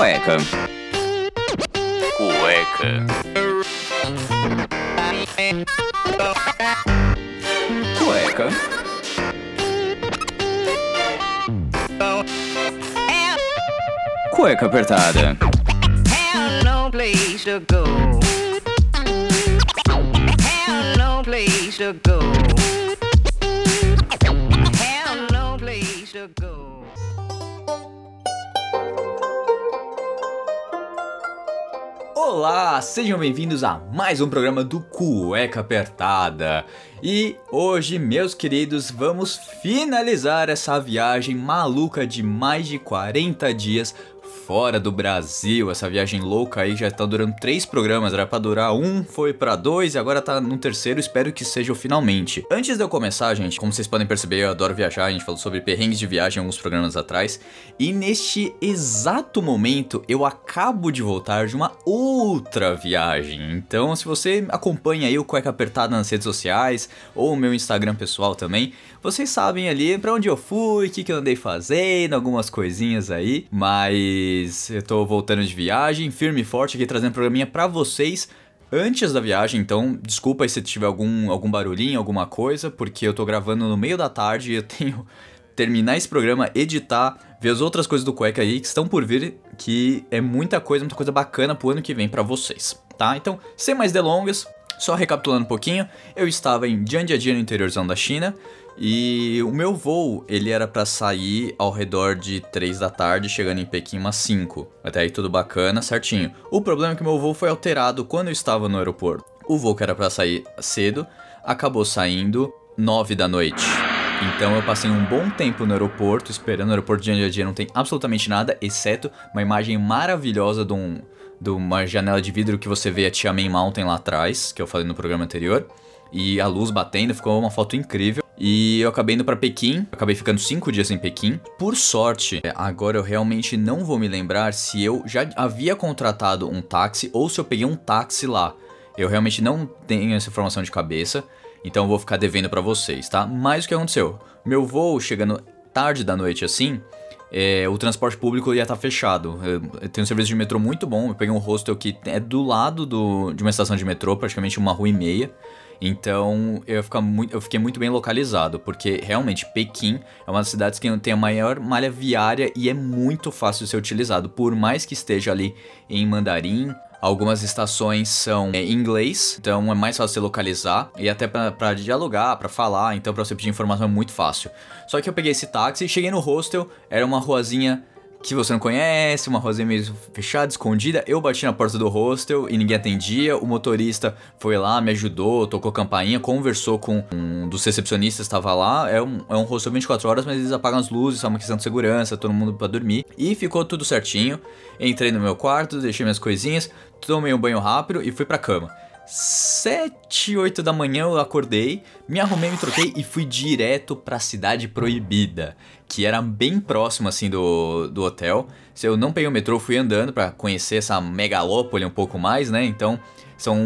Cueca. Cueca. Cueca. Cueca apertada. Have no place to go. Olá, sejam bem-vindos a mais um programa do Cueca Apertada. E hoje, meus queridos, vamos finalizar essa viagem maluca de mais de 40 dias fora do Brasil. Essa viagem louca aí já tá durando três programas, era pra durar um, foi pra dois e agora tá no terceiro, espero que seja o finalmente. Antes de eu começar, gente, como vocês podem perceber, eu adoro viajar, a gente falou sobre perrengues de viagem alguns programas atrás. E neste exato momento, eu acabo de voltar de uma outra viagem. Então, se você acompanha aí o Cueca Apertada nas redes sociais, ou o meu Instagram pessoal também, vocês sabem ali pra onde eu fui, o que, que eu andei fazendo, algumas coisinhas aí. Mas eu tô voltando de viagem, firme e forte aqui, trazendo um programinha pra vocês antes da viagem, então desculpa aí se tiver algum, algum barulhinho, alguma coisa, porque eu tô gravando no meio da tarde e eu tenho terminar esse programa, editar, ver as outras coisas do Cueca aí que estão por vir, que é muita coisa, muita coisa bacana pro ano que vem pra vocês, tá? Então, sem mais delongas, só recapitulando um pouquinho, eu estava em Jiangxia no interiorzão da China e o meu voo, ele era pra sair ao redor de 3 da tarde, chegando em Pequim umas 5. Até aí tudo bacana, certinho. O problema é que meu voo foi alterado quando eu estava no aeroporto. O voo que era pra sair cedo, acabou saindo 9 da noite. Então eu passei um bom tempo no aeroporto, esperando. O aeroporto de Jiangxia não tem absolutamente nada, exceto uma imagem maravilhosa de, um, de uma janela de vidro que você vê a Tiamen Mountain lá atrás, que eu falei no programa anterior. E a luz batendo, ficou uma foto incrível. E eu acabei indo pra Pequim, acabei ficando cinco dias em Pequim. Por sorte, agora eu realmente não vou me lembrar se eu já havia contratado um táxi ou se eu peguei um táxi lá. Eu realmente não tenho essa informação de cabeça, então eu vou ficar devendo pra vocês, tá? Mas o que aconteceu? Meu voo chegando tarde da noite assim, é, o transporte público ia estar fechado. Eu, eu tenho um serviço de metrô muito bom. Eu peguei um hostel que é do lado do, de uma estação de metrô, praticamente uma rua e meia. Então eu, muito, eu fiquei muito bem localizado, porque realmente Pequim é uma das cidades que tem a maior malha viária e é muito fácil de ser utilizado, por mais que esteja ali em mandarim. Algumas estações são em inglês, então é mais fácil você localizar e até para dialogar, para falar, então para você pedir informação é muito fácil. Só que eu peguei esse táxi, cheguei no hostel, era uma ruazinha que você não conhece, uma rosinha meio fechada, escondida. Eu bati na porta do hostel e ninguém atendia. O motorista foi lá, me ajudou, tocou campainha, conversou com um dos recepcionistas, estava lá. É um, é um hostel 24 horas, mas eles apagam as luzes, é uma questão de segurança, todo mundo para dormir. E ficou tudo certinho. Entrei no meu quarto, deixei minhas coisinhas, tomei um banho rápido e fui pra cama. 7, 8 da manhã eu acordei, me arrumei, me troquei e fui direto pra Cidade Proibida, que era bem próximo assim do, do hotel. Se eu não peguei o metrô, fui andando para conhecer essa megalópole um pouco mais, né? Então, são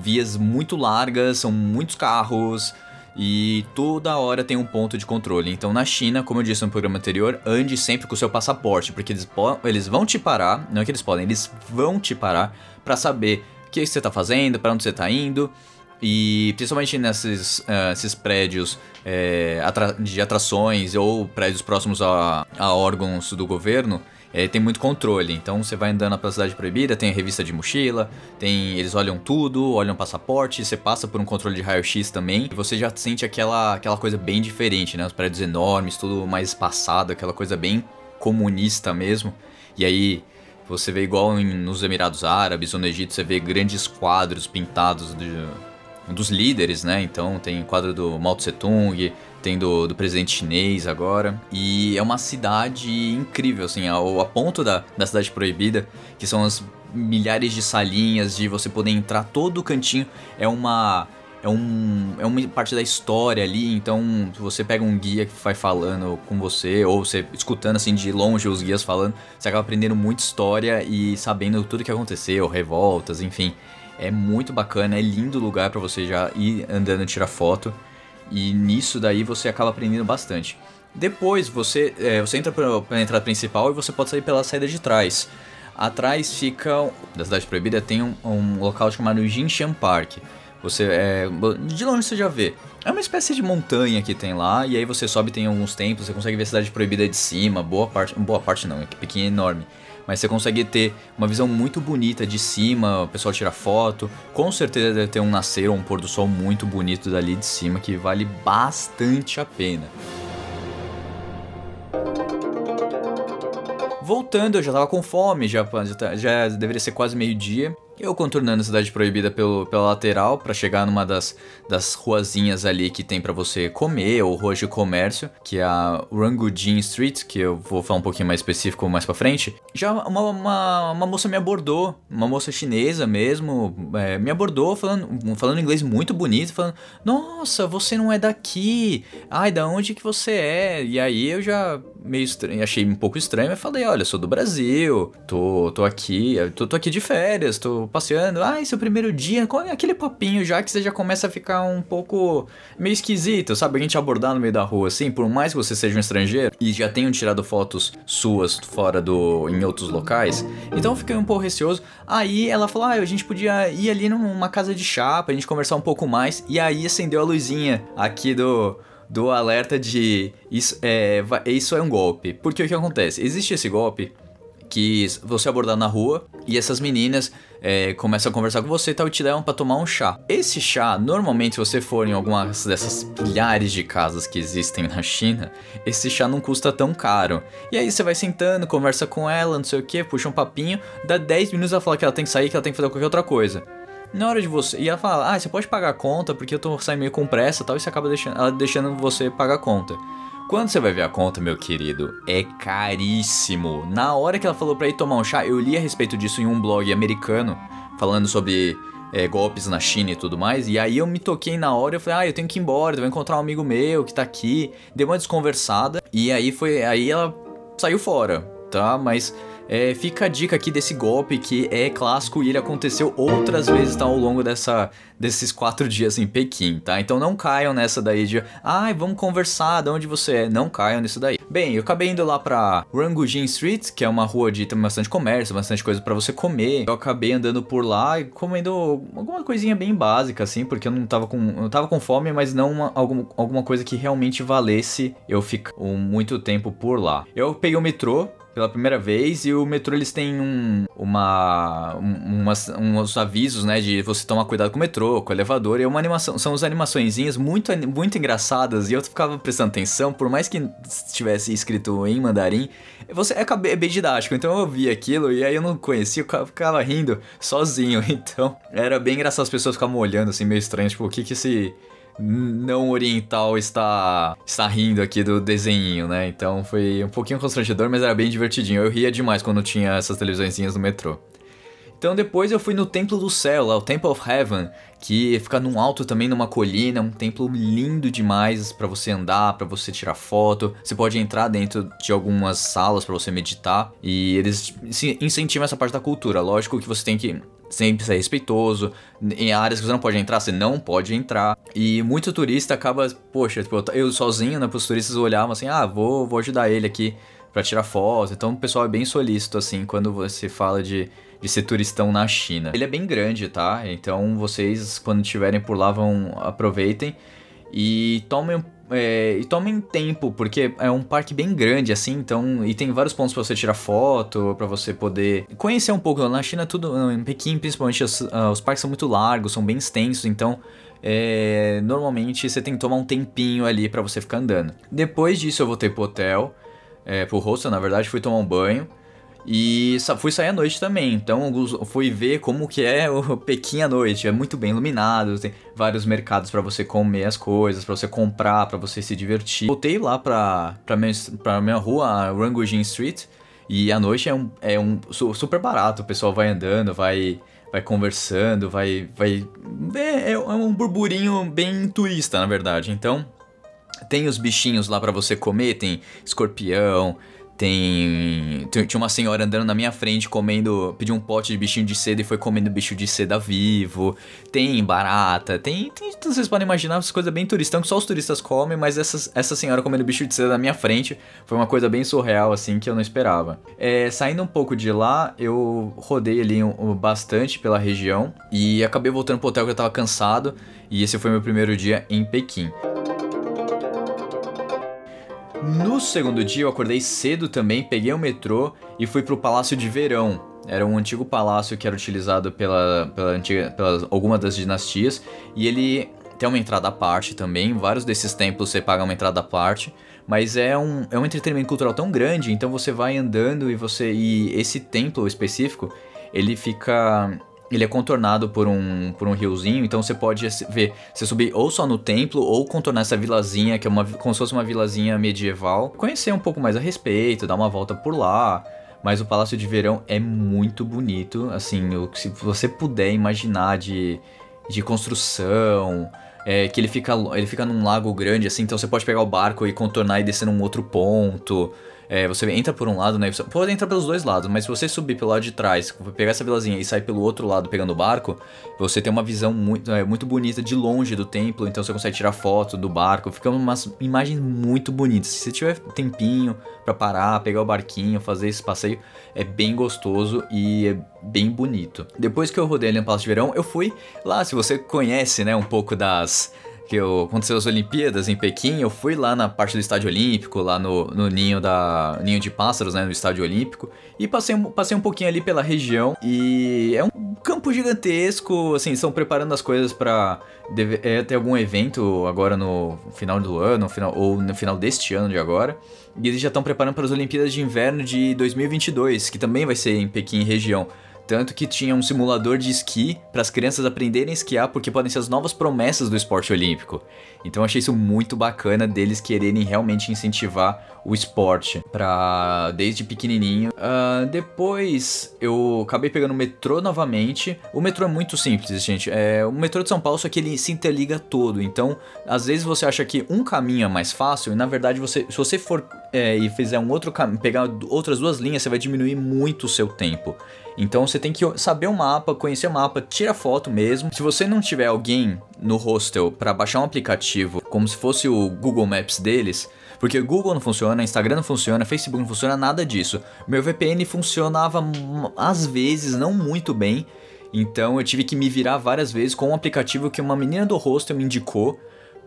vias muito largas, são muitos carros e toda hora tem um ponto de controle. Então, na China, como eu disse no programa anterior, ande sempre com o seu passaporte, porque eles, eles vão te parar, não é que eles podem, eles vão te parar para saber que você está fazendo, para onde você está indo. E principalmente nesses uh, prédios é, atra de atrações ou prédios próximos a, a órgãos do governo, é, tem muito controle. Então você vai andando pela cidade proibida, tem revista de mochila, tem eles olham tudo, olham passaporte, você passa por um controle de raio-x também, e você já sente aquela, aquela coisa bem diferente, né? Os prédios enormes, tudo mais espaçado, aquela coisa bem comunista mesmo. E aí você vê igual em, nos Emirados Árabes ou no Egito, você vê grandes quadros pintados de, dos líderes, né? Então tem quadro do Mao Tse Tung, tem do, do presidente chinês agora. E é uma cidade incrível, assim, ao, a ponto da, da cidade proibida, que são as milhares de salinhas, de você poder entrar todo o cantinho. É uma é, um, é uma parte da história ali, então se você pega um guia que vai falando com você, ou você escutando assim de longe os guias falando, você acaba aprendendo muita história e sabendo tudo que aconteceu, revoltas, enfim. É muito bacana, é lindo lugar para você já ir andando tirar foto. E nisso daí você acaba aprendendo bastante. Depois você, é, você entra pela entrada principal e você pode sair pela saída de trás. Atrás fica da cidade proibida tem um, um local chamado Jinshan Park. Você é, de longe você já vê. É uma espécie de montanha que tem lá e aí você sobe tem alguns templos, você consegue ver a cidade proibida de cima, boa parte, boa parte não, é pequena enorme. Mas você consegue ter uma visão muito bonita de cima, o pessoal tira foto. Com certeza deve ter um nascer ou um pôr do sol muito bonito dali de cima que vale bastante a pena. Voltando, eu já tava com fome, já, já, já deveria ser quase meio-dia. Eu contornando a cidade proibida pelo, pela lateral para chegar numa das, das ruazinhas ali que tem para você comer, ou ruas de comércio, que é a Rangujin Street, que eu vou falar um pouquinho mais específico mais pra frente. Já uma, uma, uma moça me abordou, uma moça chinesa mesmo, é, me abordou falando, falando inglês muito bonito, falando: Nossa, você não é daqui, ai, da onde que você é? E aí eu já meio estranho, achei um pouco estranho, mas falei: Olha, sou do Brasil, tô, tô aqui, tô, tô aqui de férias, tô passeando, ah, esse é o primeiro dia, aquele papinho já que você já começa a ficar um pouco meio esquisito, sabe? A gente abordar no meio da rua assim, por mais que você seja um estrangeiro e já tenham tirado fotos suas fora do em outros locais, então eu fiquei um pouco receoso. Aí ela falou: "Ah, a gente podia ir ali numa casa de chá pra gente conversar um pouco mais". E aí acendeu a luzinha aqui do do alerta de isso é, isso é um golpe. Porque o que acontece? Existe esse golpe que você abordar na rua e essas meninas é, começam a conversar com você tal, e te levam para tomar um chá. Esse chá, normalmente, se você for em alguma dessas milhares de casas que existem na China, esse chá não custa tão caro. E aí você vai sentando, conversa com ela, não sei o que, puxa um papinho, dá 10 minutos ela fala que ela tem que sair, que ela tem que fazer qualquer outra coisa. Na hora de você. E ela fala, ah, você pode pagar a conta porque eu tô saindo meio com pressa e tal, e você acaba deixando, ela deixando você pagar a conta. Quando você vai ver a conta, meu querido, é caríssimo. Na hora que ela falou pra ir tomar um chá, eu li a respeito disso em um blog americano, falando sobre é, golpes na China e tudo mais. E aí eu me toquei na hora, eu falei, ah, eu tenho que ir embora, vou encontrar um amigo meu que tá aqui. Deu uma desconversada. E aí foi. Aí ela saiu fora, tá? Mas é, fica a dica aqui desse golpe que é clássico e ele aconteceu outras vezes tá, ao longo dessa, desses quatro dias em Pequim, tá? Então não caiam nessa daí de, ai, ah, vamos conversar, de onde você é. Não caiam nisso daí. Bem, eu acabei indo lá pra Rangujin Street, que é uma rua de tem bastante comércio, bastante coisa para você comer. Eu acabei andando por lá e comendo alguma coisinha bem básica, assim, porque eu não tava com, eu tava com fome, mas não uma, alguma, alguma coisa que realmente valesse eu ficar muito tempo por lá. Eu peguei o metrô, pela primeira vez e o metrô eles têm um, uma, um, umas, uns avisos, né, de você tomar cuidado com o metrô, com o elevador e é uma animação, são as animaçõezinhas muito, muito engraçadas e eu ficava prestando atenção, por mais que estivesse escrito em mandarim, você é, é bem didático, então eu vi aquilo e aí eu não conhecia, eu ficava rindo sozinho, então era bem engraçado as pessoas ficavam olhando assim meio estranho, tipo, o que que esse não oriental está está rindo aqui do desenho, né? Então foi um pouquinho constrangedor, mas era bem divertidinho. Eu ria demais quando tinha essas televisõezinhas no metrô. Então depois eu fui no Templo do Céu, lá o Temple of Heaven, que fica num alto também numa colina, um templo lindo demais para você andar, para você tirar foto. Você pode entrar dentro de algumas salas para você meditar e eles incentivam essa parte da cultura. Lógico que você tem que sempre ser respeitoso. Em áreas que você não pode entrar, você não pode entrar. E muito turista acaba, poxa, tipo, eu sozinho, né, os turistas olhavam assim: "Ah, vou, vou ajudar ele aqui para tirar foto". Então o pessoal é bem solícito assim quando você fala de de ser turistão na China. Ele é bem grande, tá? Então vocês, quando estiverem por lá, vão aproveitem e tomem é, e tomem tempo, porque é um parque bem grande, assim, então. E tem vários pontos para você tirar foto, para você poder conhecer um pouco. Na China, tudo. Em Pequim, principalmente, os, uh, os parques são muito largos, são bem extensos, então. É, normalmente você tem que tomar um tempinho ali para você ficar andando. Depois disso, eu voltei pro hotel, é, pro hostel, na verdade, fui tomar um banho. E fui sair à noite também, então fui ver como que é o Pequim à noite. É muito bem iluminado, tem vários mercados para você comer as coisas, para você comprar, para você se divertir. Voltei lá pra, pra, minha, pra minha rua, Rangujin Street, e à noite é um, é um super barato. O pessoal vai andando, vai, vai conversando, vai. vai é, é um burburinho bem turista, na verdade. Então, tem os bichinhos lá para você comer, tem escorpião, Tem. Tinha uma senhora andando na minha frente comendo. Pediu um pote de bichinho de seda e foi comendo bicho de seda vivo. Tem barata, tem. tem vocês podem imaginar essas coisas bem turistão que só os turistas comem, mas essa, essa senhora comendo bicho de seda na minha frente foi uma coisa bem surreal, assim, que eu não esperava. É, saindo um pouco de lá, eu rodei ali um, um, bastante pela região e acabei voltando pro hotel que eu tava cansado. E esse foi meu primeiro dia em Pequim. No segundo dia eu acordei cedo também, peguei o metrô e fui pro Palácio de Verão. Era um antigo palácio que era utilizado pela, pela antiga, pelas algumas das dinastias e ele tem uma entrada à parte também. Vários desses templos você paga uma entrada à parte, mas é um, é um entretenimento cultural tão grande, então você vai andando e você e esse templo específico ele fica ele é contornado por um, por um riozinho, então você pode ver, você subir ou só no templo ou contornar essa vilazinha, que é uma, como se fosse uma vilazinha medieval, conhecer um pouco mais a respeito, dar uma volta por lá. Mas o Palácio de Verão é muito bonito, assim, se você puder imaginar de, de construção, é, que ele fica, ele fica num lago grande, assim, então você pode pegar o barco e contornar e descer num outro ponto. É, você entra por um lado, né? Você pode entrar pelos dois lados, mas se você subir pelo lado de trás, pegar essa vilazinha e sair pelo outro lado pegando o barco, você tem uma visão muito, é, muito bonita de longe do templo, então você consegue tirar foto do barco, fica umas imagens muito bonitas. Se você tiver tempinho para parar, pegar o barquinho, fazer esse passeio, é bem gostoso e é bem bonito. Depois que eu rodei ali no Palácio de Verão, eu fui lá, se você conhece, né, um pouco das que eu, aconteceu as Olimpíadas em Pequim, eu fui lá na parte do Estádio Olímpico, lá no, no ninho da ninho de pássaros, né, no Estádio Olímpico, e passei, passei um pouquinho ali pela região e é um campo gigantesco, assim, estão preparando as coisas para é, ter algum evento agora no final do ano, final, ou no final deste ano de agora. E eles já estão preparando para as Olimpíadas de Inverno de 2022, que também vai ser em Pequim região. Tanto que tinha um simulador de esqui para as crianças aprenderem a esquiar, porque podem ser as novas promessas do esporte olímpico. Então achei isso muito bacana deles quererem realmente incentivar o esporte para desde pequenininho. Uh, depois eu acabei pegando o metrô novamente. O metrô é muito simples, gente. É, o metrô de São Paulo só que ele se interliga todo. Então, às vezes você acha que um caminho é mais fácil e na verdade você, se você for é, e fizer um outro caminho, pegar outras duas linhas, você vai diminuir muito o seu tempo. Então você tem que saber o mapa, conhecer o mapa, tira foto mesmo. Se você não tiver alguém no hostel para baixar um aplicativo como se fosse o Google Maps deles, porque Google não funciona, Instagram não funciona, Facebook não funciona, nada disso. Meu VPN funcionava às vezes, não muito bem. Então eu tive que me virar várias vezes com um aplicativo que uma menina do hostel me indicou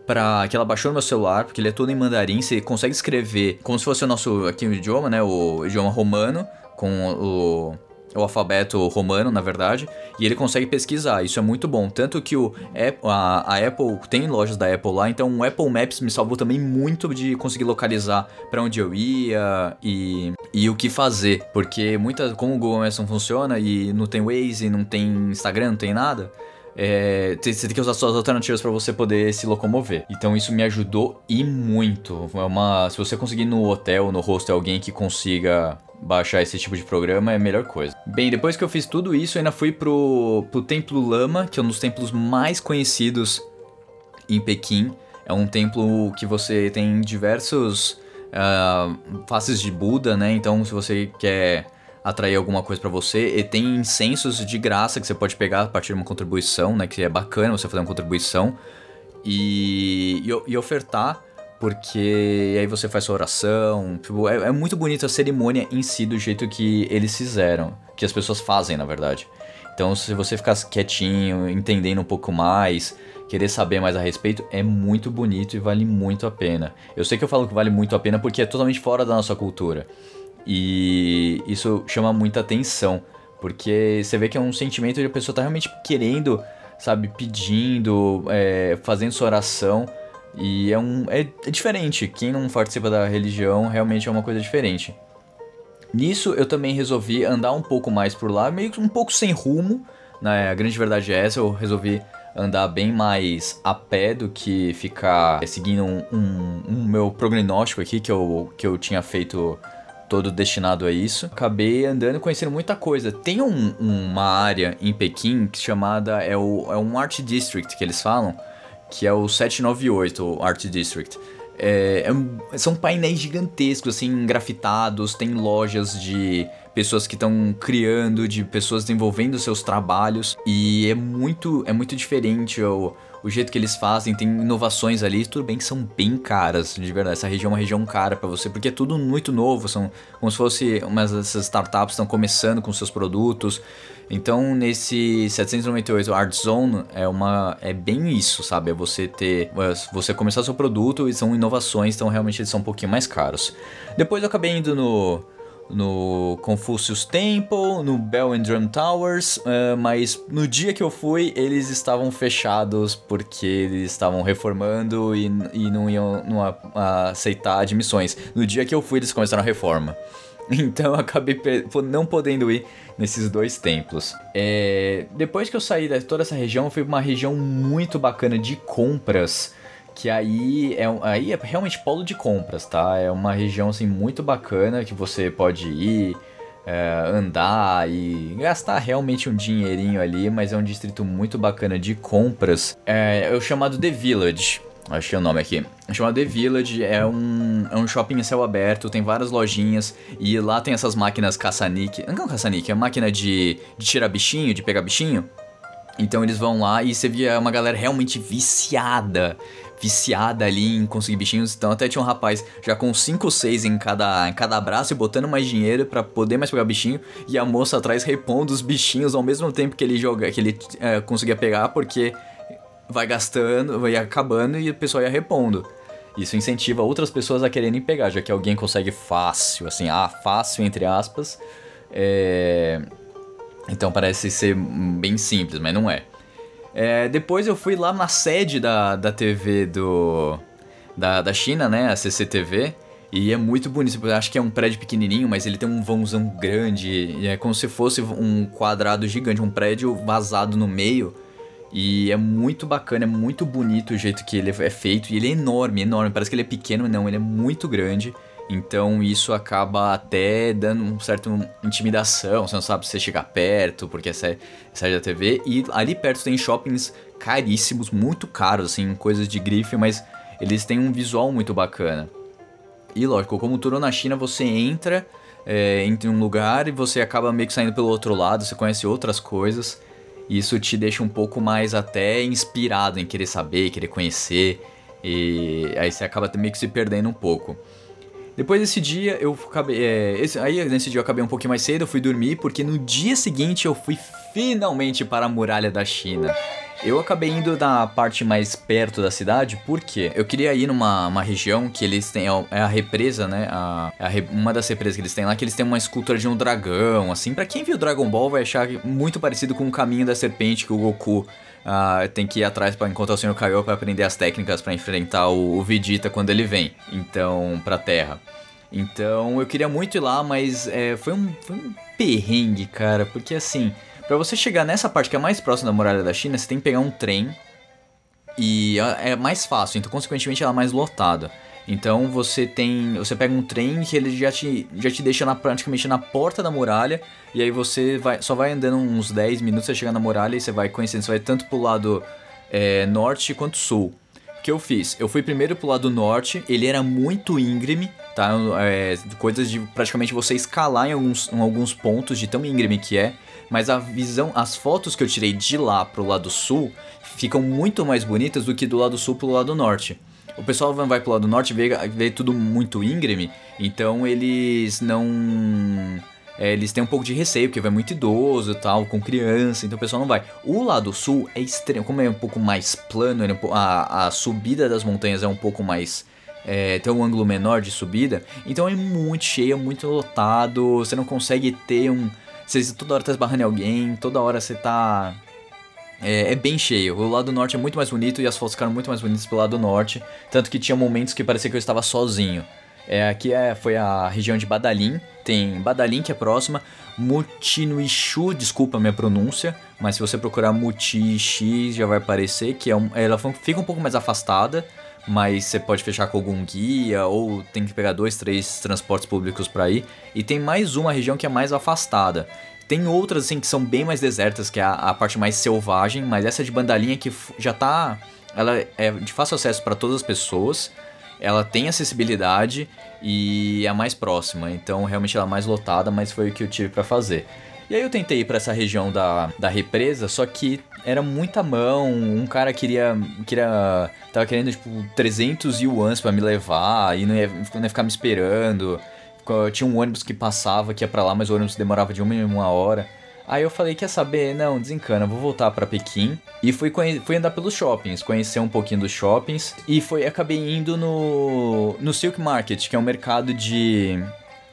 para que ela baixou no meu celular, porque ele é todo em mandarim, você consegue escrever como se fosse o nosso aqui o idioma, né, o idioma romano com o o alfabeto romano, na verdade, e ele consegue pesquisar. Isso é muito bom. Tanto que o, a, a Apple tem lojas da Apple lá, então o Apple Maps me salvou também muito de conseguir localizar para onde eu ia e, e o que fazer. Porque muita, como o Google Maps não funciona e não tem Waze, não tem Instagram, não tem nada. É, você tem que usar suas alternativas para você poder se locomover. Então isso me ajudou e muito. É uma, se você conseguir no hotel, no hostel, alguém que consiga baixar esse tipo de programa é a melhor coisa. Bem, depois que eu fiz tudo isso, eu ainda fui pro, pro Templo Lama, que é um dos templos mais conhecidos em Pequim. É um templo que você tem diversos uh, faces de Buda, né? Então, se você quer atrair alguma coisa para você, e tem incensos de graça que você pode pegar a partir de uma contribuição, né? Que é bacana você fazer uma contribuição e, e, e ofertar porque aí você faz sua oração. Tipo, é, é, muito bonita a cerimônia em si, do jeito que eles fizeram. Que as pessoas fazem, na verdade. Então, se você ficar quietinho, entendendo um pouco mais, querer saber mais a respeito, é muito bonito e vale muito a pena. Eu sei que eu falo que vale muito a pena porque é totalmente fora da nossa cultura. E isso chama muita atenção. Porque você vê que é um sentimento de a pessoa tá realmente querendo, sabe, pedindo, é, fazendo sua oração e é um. É, é diferente. Quem não participa da religião realmente é uma coisa diferente. Nisso eu também resolvi andar um pouco mais por lá, meio que um pouco sem rumo. Né? A grande verdade é essa, eu resolvi andar bem mais a pé do que ficar seguindo um, um, um meu prognóstico aqui que eu, que eu tinha feito todo destinado a isso. Acabei andando e conhecendo muita coisa. Tem um, uma área em Pequim chamada é, o, é um Art District que eles falam, que é o 798 Art District. É, é, são painéis gigantescos, assim, grafitados, tem lojas de pessoas que estão criando, de pessoas desenvolvendo seus trabalhos e é muito, é muito diferente o, o jeito que eles fazem, tem inovações ali, tudo bem que são bem caras, de verdade. Essa região é uma região cara para você, porque é tudo muito novo, são como se fosse umas dessas startups estão começando com seus produtos. Então, nesse 798 Art Zone é uma é bem isso, sabe? É você ter você começar seu produto e são inovações, então realmente eles são um pouquinho mais caros. Depois eu acabei indo no no Confucius Temple, no Bell and Drum Towers, uh, mas no dia que eu fui eles estavam fechados porque eles estavam reformando e, e não iam não a, a aceitar admissões. No dia que eu fui eles começaram a reforma. Então eu acabei não podendo ir nesses dois templos. É, depois que eu saí de toda essa região, pra uma região muito bacana de compras que aí é, aí é realmente polo de compras, tá? É uma região assim muito bacana que você pode ir, é, andar e gastar realmente um dinheirinho ali, mas é um distrito muito bacana de compras. É, é o chamado The Village. Achei o nome aqui. É chamado The Village, é um, é um shopping céu aberto, tem várias lojinhas e lá tem essas máquinas caça-nique. Não caça-nique, é máquina de, de tirar bichinho, de pegar bichinho. Então eles vão lá e você via uma galera realmente viciada viciada ali em conseguir bichinhos. Então até tinha um rapaz já com 5 ou 6 em cada, em cada braço e botando mais dinheiro para poder mais pegar bichinho. E a moça atrás repondo os bichinhos ao mesmo tempo que ele joga, que ele é, conseguia pegar, porque vai gastando, vai acabando e o pessoal ia repondo. Isso incentiva outras pessoas a quererem pegar, já que alguém consegue fácil, assim, ah, fácil entre aspas. É... Então parece ser bem simples, mas não é. É, depois eu fui lá na sede da, da TV do, da, da China, né? A CCTV. E é muito bonito. Acho que é um prédio pequenininho, mas ele tem um vãozão grande. É como se fosse um quadrado gigante, um prédio vazado no meio. E é muito bacana, é muito bonito o jeito que ele é feito. E ele é enorme, enorme. Parece que ele é pequeno, não, ele é muito grande. Então isso acaba até dando um certo intimidação, você não sabe se você chegar perto, porque é da TV. E ali perto tem shoppings caríssimos, muito caros, assim, coisas de grife, mas eles têm um visual muito bacana. E lógico, como tudo na China, você entra, é, entra em um lugar e você acaba meio que saindo pelo outro lado, você conhece outras coisas. Isso te deixa um pouco mais até inspirado em querer saber, querer conhecer. E aí você acaba meio que se perdendo um pouco. Depois desse dia, eu acabei. É, esse, aí nesse dia eu acabei um pouquinho mais cedo, eu fui dormir, porque no dia seguinte eu fui finalmente para a muralha da China. Eu acabei indo na parte mais perto da cidade, porque eu queria ir numa uma região que eles têm. É a represa, né? A, a, uma das represas que eles têm lá, que eles têm uma escultura de um dragão, assim. para quem viu Dragon Ball vai achar muito parecido com o caminho da serpente que o Goku Uh, tem que ir atrás para encontrar o Sr. Kaiô para aprender as técnicas para enfrentar o, o, Vegeta quando ele vem, então, pra Terra. Então, eu queria muito ir lá, mas é, foi, um, foi um perrengue, cara, porque assim, para você chegar nessa parte que é mais próxima da muralha da China, você tem que pegar um trem e é mais fácil, então consequentemente ela é mais lotada. Então você tem. Você pega um trem que ele já te, já te deixa na, praticamente na porta da muralha. E aí você vai, só vai andando uns 10 minutos, você chega na muralha e você vai conhecendo. Você vai tanto pro lado é, norte quanto sul. O que eu fiz? Eu fui primeiro pro lado norte, ele era muito íngreme, tá? É, coisas de praticamente você escalar em alguns, em alguns pontos de tão íngreme que é. Mas a visão, as fotos que eu tirei de lá pro lado sul ficam muito mais bonitas do que do lado sul pro lado norte. O pessoal vai pro lado norte vê, vê tudo muito íngreme, então eles não. É, eles têm um pouco de receio, porque vai muito idoso e tal, com criança, então o pessoal não vai. O lado sul é extremo, como é um pouco mais plano, é um, a, a subida das montanhas é um pouco mais. É, tem um ângulo menor de subida, então é muito cheio, é muito lotado, você não consegue ter um. Você toda hora tá esbarrando em alguém, toda hora você tá é, é, bem cheio. O lado norte é muito mais bonito e as fotos ficaram muito mais bonitas pelo lado norte. Tanto que tinha momentos que parecia que eu estava sozinho. É, aqui é, foi a região de Badalim. Tem Badalim que é próxima. Mutinuixu, desculpa a minha pronúncia. Mas se você procurar Mutixi já vai aparecer. Que é um, ela fica um pouco mais afastada. Mas você pode fechar com algum guia ou tem que pegar dois, três transportes públicos para ir. E tem mais uma região que é mais afastada. Tem outras, assim, que são bem mais desertas, que é a, a parte mais selvagem, mas essa de bandalinha que já tá. Ela é de fácil acesso para todas as pessoas. ela tem acessibilidade e é mais próxima. Então, realmente ela é mais lotada, mas foi o que eu tive para fazer. E aí eu tentei ir pra essa região da, da represa, só que era muita mão, um cara queria, queria tava querendo, tipo, 300 yuans para me levar, e não ia, não ia ficar me esperando. Tinha um ônibus que passava, que ia pra lá, mas o ônibus demorava de uma em uma hora. Aí eu falei, quer saber? Não, desencana, vou voltar para Pequim. E fui, fui andar pelos shoppings, conhecer um pouquinho dos shoppings. E foi, acabei indo no, no Silk Market, que é um mercado de,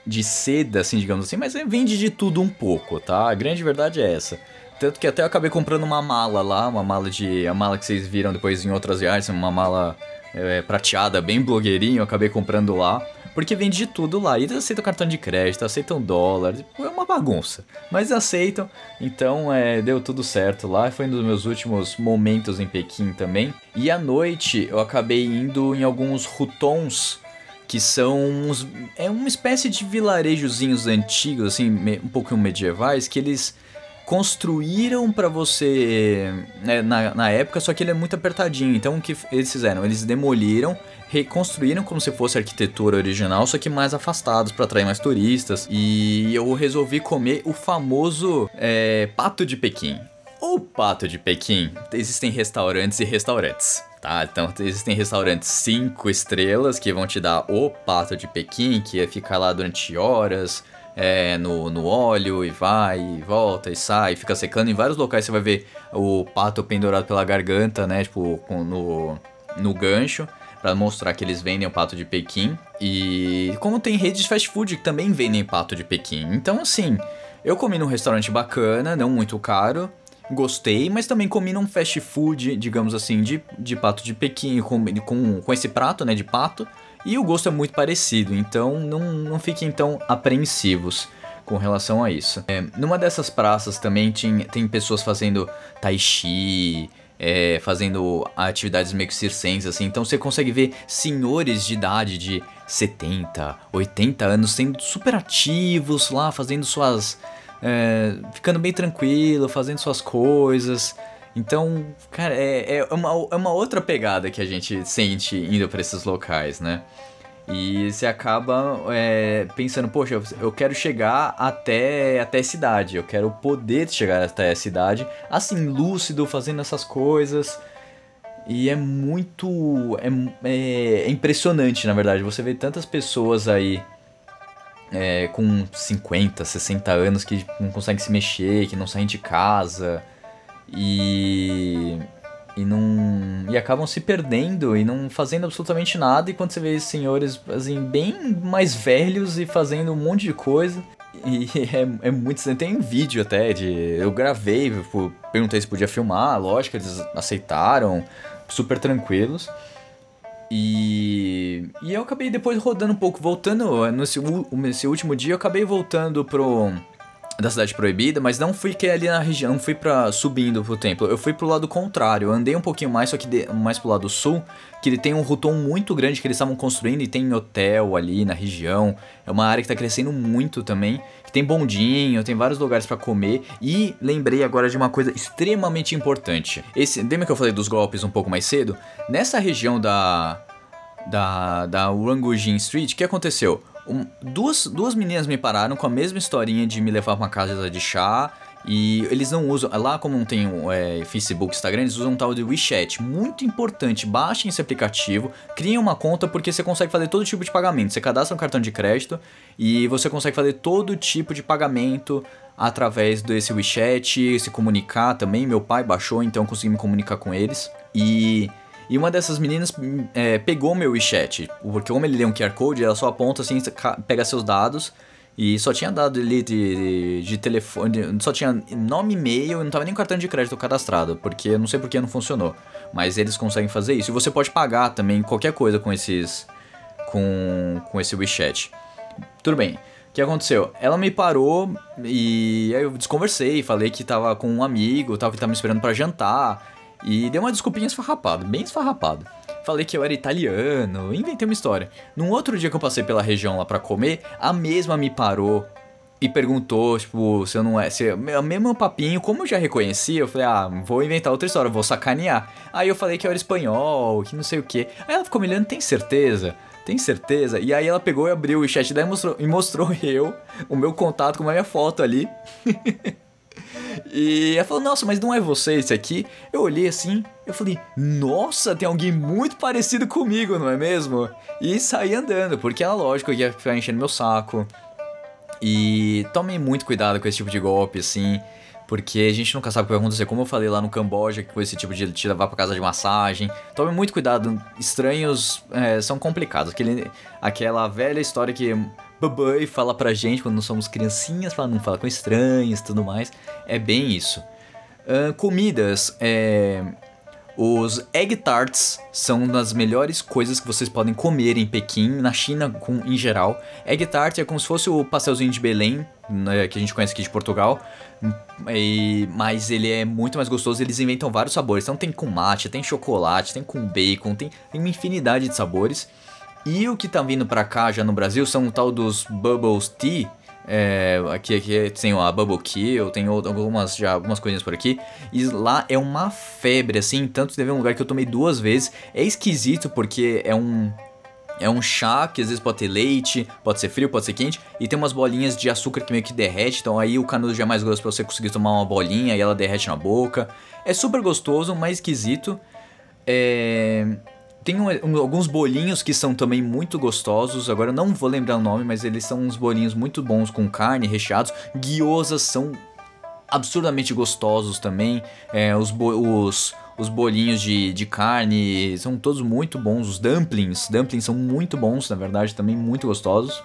de seda, assim, digamos assim. Mas vende de tudo um pouco, tá? A grande verdade é essa. Tanto que até eu acabei comprando uma mala lá, uma mala de. A mala que vocês viram depois em outras viagens, uma mala é, prateada, bem blogueirinho, eu acabei comprando lá. Porque vende de tudo lá. Eles aceitam cartão de crédito, aceitam dólar. É uma bagunça. Mas aceitam. Então é, deu tudo certo lá. Foi um dos meus últimos momentos em Pequim também. E à noite eu acabei indo em alguns rutons que são uns, é uma espécie de vilarejozinhos antigos, assim, um pouco medievais, que eles construíram para você né, na, na época, só que ele é muito apertadinho. Então o que eles fizeram? Eles demoliram, reconstruíram como se fosse arquitetura original, só que mais afastados para atrair mais turistas. E eu resolvi comer o famoso é, pato de Pequim. O pato de Pequim, existem restaurantes e restaurantes. Tá, então existem restaurantes 5 estrelas que vão te dar o pato de Pequim, que ia ficar lá durante horas, é, no, no óleo e vai e volta e sai, fica secando. Em vários locais você vai ver o pato pendurado pela garganta, né? Tipo, com, no, no gancho, para mostrar que eles vendem o pato de Pequim. E como tem redes de fast food que também vendem pato de Pequim. Então, assim, eu comi num restaurante bacana, não muito caro. Gostei, mas também comi num fast food, digamos assim, de, de pato de Pequim, com, com, com esse prato, né, de pato. E o gosto é muito parecido, então não, não fiquem tão apreensivos com relação a isso. É, numa dessas praças também tem, tem pessoas fazendo tai chi, é, fazendo atividades meio que circenses, assim. Então você consegue ver senhores de idade de 70, 80 anos sendo super ativos lá, fazendo suas. É, ficando bem tranquilo, fazendo suas coisas. Então, cara, é, é, uma, é uma outra pegada que a gente sente indo para esses locais, né? E você acaba é, pensando, poxa, eu quero chegar até, até a cidade, eu quero poder chegar até a cidade, assim, lúcido, fazendo essas coisas. E é muito. É, é, é impressionante, na verdade. Você vê tantas pessoas aí é, com 50, 60 anos que não conseguem se mexer, que não saem de casa e e não e acabam se perdendo e não fazendo absolutamente nada e quando você vê senhores assim bem mais velhos e fazendo um monte de coisa e é, é muito tem vídeo até de eu gravei tipo, perguntei se podia filmar lógico eles aceitaram super tranquilos e, e eu acabei depois rodando um pouco voltando nesse, nesse último dia eu acabei voltando pro da cidade proibida, mas não fui que ali na região, fui para subindo pro templo. Eu fui pro lado contrário. Eu andei um pouquinho mais, só que de, mais pro lado sul, que ele tem um ruton muito grande que eles estavam construindo e tem hotel ali na região. É uma área que tá crescendo muito também, tem bondinho, tem vários lugares para comer e lembrei agora de uma coisa extremamente importante. Esse, lembra que eu falei dos golpes um pouco mais cedo? Nessa região da da da Rangujin Street, o que aconteceu? Um, duas, duas meninas me pararam com a mesma historinha de me levar pra uma casa de chá. E eles não usam. Lá, como não tem é, Facebook, Instagram, eles usam um tal de WeChat. Muito importante, baixem esse aplicativo, criem uma conta porque você consegue fazer todo tipo de pagamento. Você cadastra um cartão de crédito e você consegue fazer todo tipo de pagamento através desse WeChat, se comunicar também. Meu pai baixou, então eu consegui me comunicar com eles. E e uma dessas meninas é, pegou meu WeChat, porque como ele lê um QR Code, ela só aponta assim, pega seus dados. E só tinha dado ali de, de, de telefone, só tinha nome e-mail, e não tava nem cartão de crédito cadastrado, porque não sei porque não funcionou. Mas eles conseguem fazer isso. E você pode pagar também qualquer coisa com esses. com, com esse WeChat. Tudo bem. O que aconteceu? Ela me parou e aí eu desconversei, falei que tava com um amigo, tal, que tava me esperando para jantar. E dei uma desculpinha esfarrapada, bem esfarrapada. Falei que eu era italiano, inventei uma história. Num outro dia que eu passei pela região lá para comer, a mesma me parou e perguntou, tipo, se eu não é. Se, o mesmo papinho, como eu já reconhecia, eu falei, ah, vou inventar outra história, vou sacanear. Aí eu falei que eu era espanhol, que não sei o que. Aí ela ficou me olhando, tem certeza? Tem certeza? E aí ela pegou e abriu o chat e mostrou, e mostrou eu, o meu contato com a minha foto ali. e ela falou, nossa, mas não é você esse aqui? Eu olhei assim, eu falei, nossa, tem alguém muito parecido comigo, não é mesmo? E saí andando, porque ela, lógico, ia ficar enchendo meu saco. E tomem muito cuidado com esse tipo de golpe, assim, porque a gente nunca sabe o que vai acontecer. Como eu falei lá no Camboja, que foi esse tipo de te levar pra casa de massagem. Tome muito cuidado, estranhos é, são complicados. Aquele, aquela velha história que babai fala pra gente quando nós somos criancinhas, fala, não fala com estranhos e tudo mais. É bem isso. Uh, comidas, é, os egg tarts são uma das melhores coisas que vocês podem comer em Pequim, na China com, em geral. Egg tart é como se fosse o pastelzinho de Belém, né, que a gente conhece aqui de Portugal, e, mas ele é muito mais gostoso. Eles inventam vários sabores. Então tem com mate, tem chocolate, tem com bacon, tem, tem uma infinidade de sabores. E o que tá vindo pra cá já no Brasil são o tal dos Bubbles Tea é, aqui, aqui tem a Bubble Kill, tem algumas, já, algumas coisinhas por aqui. E lá é uma febre, assim. Tanto teve um lugar que eu tomei duas vezes. É esquisito porque é um. É um chá que às vezes pode ter leite, pode ser frio, pode ser quente, e tem umas bolinhas de açúcar que meio que derrete, então aí o canudo já é mais grosso pra você conseguir tomar uma bolinha e ela derrete na boca. É super gostoso, mas esquisito. É... Tem um, um, alguns bolinhos que são também muito gostosos. Agora eu não vou lembrar o nome, mas eles são uns bolinhos muito bons com carne, recheados. Guiosas são absurdamente gostosos também. É, os, os, os bolinhos de, de carne são todos muito bons. Os dumplings, dumplings são muito bons, na verdade, também muito gostosos.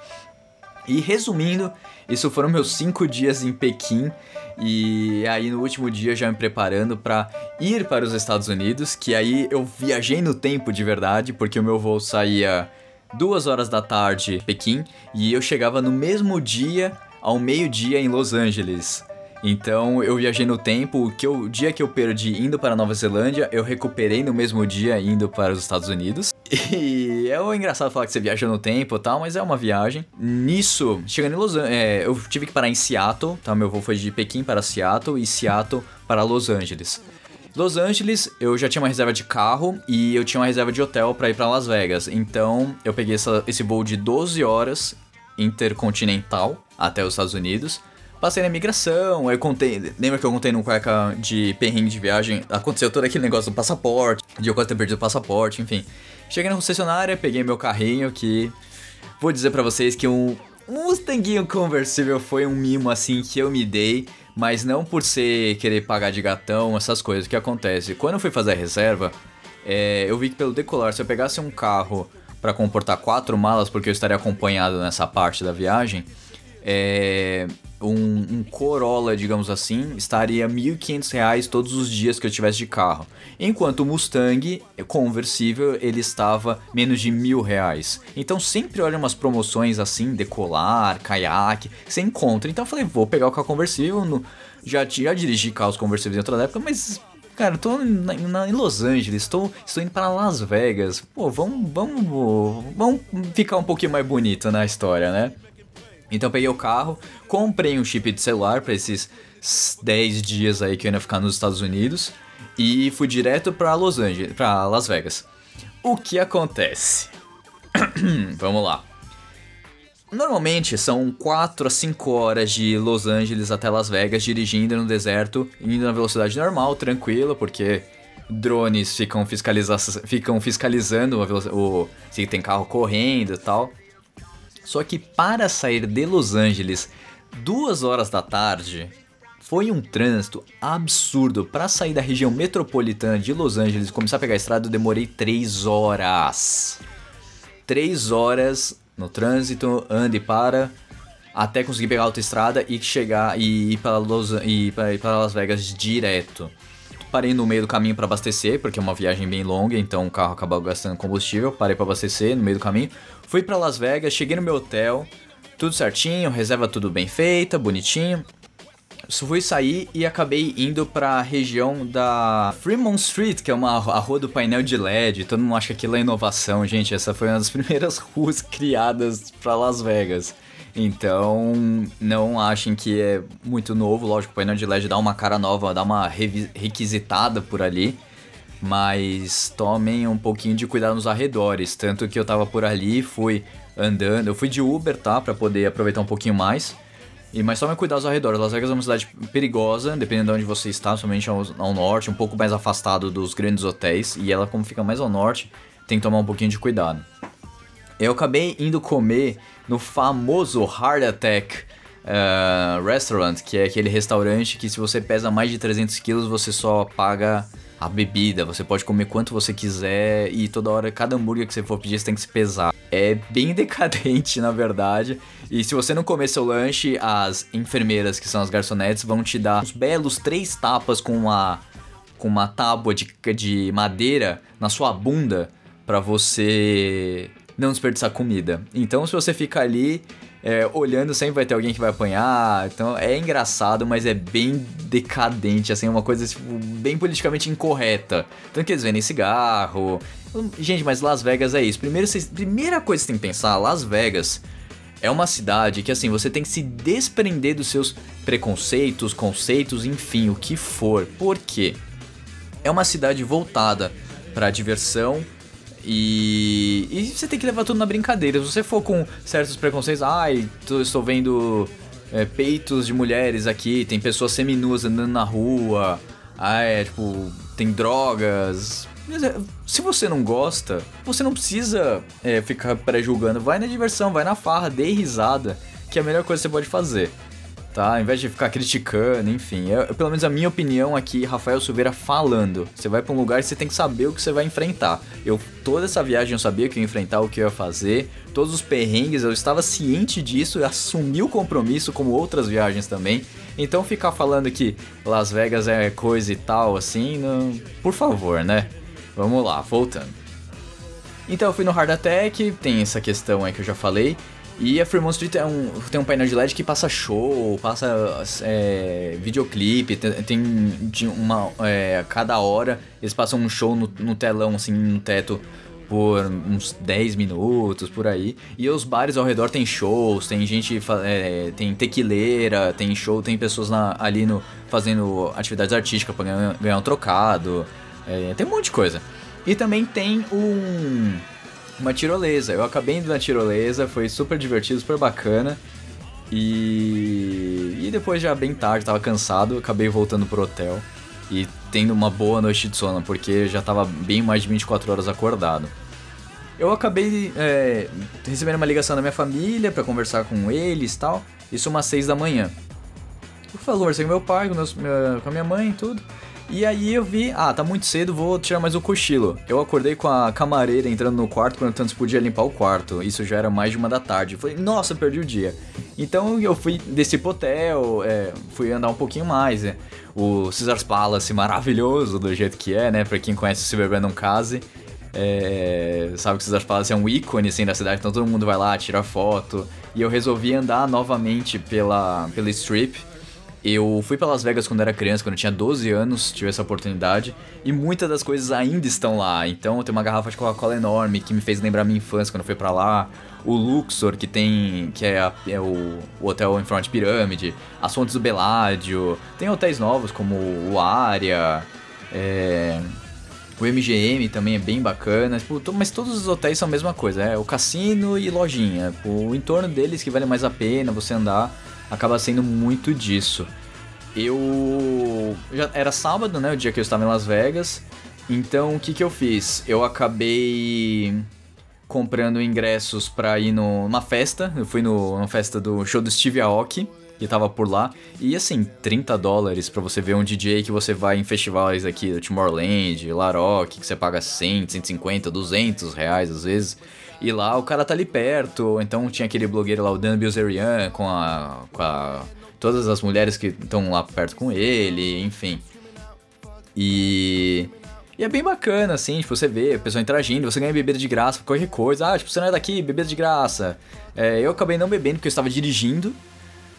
E resumindo, isso foram meus cinco dias em Pequim. E aí no último dia já me preparando para ir para os Estados Unidos, que aí eu viajei no tempo de verdade, porque o meu voo saía duas horas da tarde Pequim e eu chegava no mesmo dia ao meio-dia em Los Angeles. Então eu viajei no tempo, que eu, o dia que eu perdi indo para Nova Zelândia, eu recuperei no mesmo dia indo para os Estados Unidos. E é engraçado falar que você viaja no tempo e tal, mas é uma viagem. Nisso, chegando em Los Angeles, é, eu tive que parar em Seattle, tá? Meu voo foi de Pequim para Seattle e Seattle para Los Angeles. Los Angeles, eu já tinha uma reserva de carro e eu tinha uma reserva de hotel para ir para Las Vegas. Então, eu peguei essa, esse voo de 12 horas intercontinental até os Estados Unidos. Passei na imigração, aí eu contei. Lembra que eu contei no cueca de perrengue de viagem? Aconteceu todo aquele negócio do passaporte, de eu quase ter perdido o passaporte, enfim. Cheguei na concessionária, peguei meu carrinho que. Vou dizer para vocês que um Mustanguinho conversível foi um mimo assim que eu me dei, mas não por ser querer pagar de gatão, essas coisas. Que acontece? Quando eu fui fazer a reserva, é, eu vi que pelo decolar, se eu pegasse um carro para comportar quatro malas, porque eu estaria acompanhado nessa parte da viagem, é, um, um, Corolla, digamos assim, estaria R$ 1.500 todos os dias que eu tivesse de carro. Enquanto o Mustang conversível, ele estava menos de mil reais. Então sempre olha umas promoções assim, decolar, caiaque, que você encontra. Então eu falei, vou pegar o carro conversível. No... Já, já dirigi carros conversíveis em outra época, mas Cara, eu tô na, na, em Los Angeles, estou, estou indo para Las Vegas. Pô, vamos, vamos, vamos ficar um pouquinho mais bonito na história, né? Então peguei o carro, comprei um chip de celular para esses 10 dias aí que eu ia ficar nos Estados Unidos e fui direto para Los Angeles, para Las Vegas. O que acontece? Vamos lá. Normalmente são 4 a 5 horas de Los Angeles até Las Vegas dirigindo no deserto, indo na velocidade normal, tranquilo, porque drones ficam, fiscaliza ficam fiscalizando o, se tem carro correndo e tal. Só que para sair de Los Angeles duas horas da tarde foi um trânsito absurdo. Para sair da região metropolitana de Los Angeles e começar a pegar a estrada, eu demorei 3 horas. 3 horas no trânsito, anda e para, até conseguir pegar a autoestrada e chegar e ir para Las Vegas direto. Parei no meio do caminho para abastecer, porque é uma viagem bem longa, então o carro acabou gastando combustível. Parei para abastecer no meio do caminho. Fui para Las Vegas, cheguei no meu hotel, tudo certinho, reserva tudo bem feita, bonitinho. Fui sair e acabei indo para a região da Fremont Street, que é uma a rua do painel de LED. Todo mundo acha que aquilo é inovação, gente. Essa foi uma das primeiras ruas criadas para Las Vegas. Então, não achem que é muito novo. Lógico, o painel de LED dá uma cara nova, dá uma requisitada por ali. Mas tomem um pouquinho de cuidado nos arredores. Tanto que eu tava por ali, fui andando. Eu fui de Uber, tá? Pra poder aproveitar um pouquinho mais. E, mas tomem cuidado nos arredores. Las Vegas é uma cidade perigosa, dependendo de onde você está, somente ao, ao norte, um pouco mais afastado dos grandes hotéis. E ela, como fica mais ao norte, tem que tomar um pouquinho de cuidado. Eu acabei indo comer no famoso Heart Attack eh, Restaurant, que é aquele restaurante que se você pesa mais de 300 quilos, você só paga a bebida. Você pode comer quanto você quiser e toda hora, cada hambúrguer que você for pedir, você tem que se pesar. É bem decadente, na verdade. E se você não comer seu lanche, as enfermeiras, que são as garçonetes, vão te dar uns belos três tapas com uma, com uma tábua de, de madeira na sua bunda pra você não desperdiçar comida. Então, se você ficar ali é, olhando, sempre vai ter alguém que vai apanhar. Então, é engraçado, mas é bem decadente, assim, é uma coisa tipo, bem politicamente incorreta. Tanto que eles vendem cigarro. Gente, mas Las Vegas é isso. Primeiro, vocês, primeira coisa que você tem que pensar, Las Vegas é uma cidade que assim, você tem que se desprender dos seus preconceitos, conceitos, enfim, o que for. Por quê? É uma cidade voltada para diversão e, e você tem que levar tudo na brincadeira. Se você for com certos preconceitos, ai, tô, estou vendo é, peitos de mulheres aqui, tem pessoas seminuas andando na rua, ah, é, tipo, tem drogas. É, Se você não gosta, você não precisa é, ficar pré-julgando. Vai na diversão, vai na farra, dê risada, que é a melhor coisa que você pode fazer. Tá? Ao invés de ficar criticando, enfim. É, pelo menos a minha opinião aqui, Rafael Silveira falando. Você vai pra um lugar e você tem que saber o que você vai enfrentar. Eu, toda essa viagem, eu sabia que eu ia enfrentar, o que eu ia fazer. Todos os perrengues, eu estava ciente disso e assumi o compromisso, como outras viagens também. Então ficar falando que Las Vegas é coisa e tal, assim, não... por favor, né? Vamos lá, voltando. Então eu fui no Hard Attack, tem essa questão aí que eu já falei. E a Fremont Street é um, tem um painel de LED que passa show, passa é, videoclipe, tem, tem de uma. É, cada hora eles passam um show no, no telão, assim, no teto, por uns 10 minutos, por aí. E os bares ao redor tem shows, tem gente. é, tem tequileira, tem show, tem pessoas na- ali no, fazendo atividades artísticas pra ganhar, ganhar um trocado. é, tem um monte de coisa. E também tem um uma tirolesa. Eu acabei indo na tirolesa, foi super divertido, super bacana. E, e depois já bem tarde, tava cansado, acabei voltando pro hotel e tendo uma boa noite de sono, porque já tava bem mais de 24 horas acordado. Eu acabei é, recebendo uma ligação da minha família pra conversar com eles e tal, isso umas 6 da manhã. Eu conversei com meu pai, com, meus- com a minha mãe e tudo. E aí eu vi, ah, tá muito cedo, vou tirar mais um cochilo. Eu acordei com a camareira entrando no quarto perguntando se podia limpar o quarto. Isso já era mais de uma da tarde. Eu falei, nossa, perdi o dia. Então eu fui, desci pro hotel, é, fui andar um pouquinho mais. é. O Caesar's Palace maravilhoso do jeito que é, né? Pra quem conhece o Silver Brandon Case. É, sabe que o Caesar's Palace é um ícone assim, da cidade, então todo mundo vai lá, tira foto. E eu resolvi andar novamente pela, pela Strip. Eu fui pra Las Vegas quando era criança, quando eu tinha 12 anos, tive essa oportunidade, e muitas das coisas ainda estão lá. Então tem uma garrafa de Coca-Cola enorme que me fez lembrar minha infância quando eu fui pra lá. O Luxor, que tem. que é, a- é o, o hotel em forma de pirâmide. As fontes do Beládio. Tem hotéis novos como o Aria. É, o MGM também é bem bacana, tipo, mas todos os hotéis são a mesma coisa, é o cassino e lojinha. O entorno deles que vale mais a pena você andar acaba sendo muito disso. Eu já era sábado, né, o dia que eu estava em Las Vegas. Então, o que que eu fiz? Eu acabei comprando ingressos pra ir no- numa festa. Eu fui no, numa festa do show do Steve Aoki, que tava por lá. E assim, 30 dólares pra você ver um DJ que você vai em festivais aqui do Tomorrowland, Laroque, que você paga 100, 150, 200 reais às vezes. E lá o cara tá ali perto. Então tinha aquele blogueiro lá, o Dan Bilzerian, com a. com a. todas as mulheres que estão lá perto com ele, enfim. E. E é bem bacana, assim, tipo, você vê a pessoa interagindo, você ganha bebida de graça, qualquer coisa. Ah, tipo, você não é daqui, bebida de graça. É, eu acabei não bebendo porque eu estava dirigindo.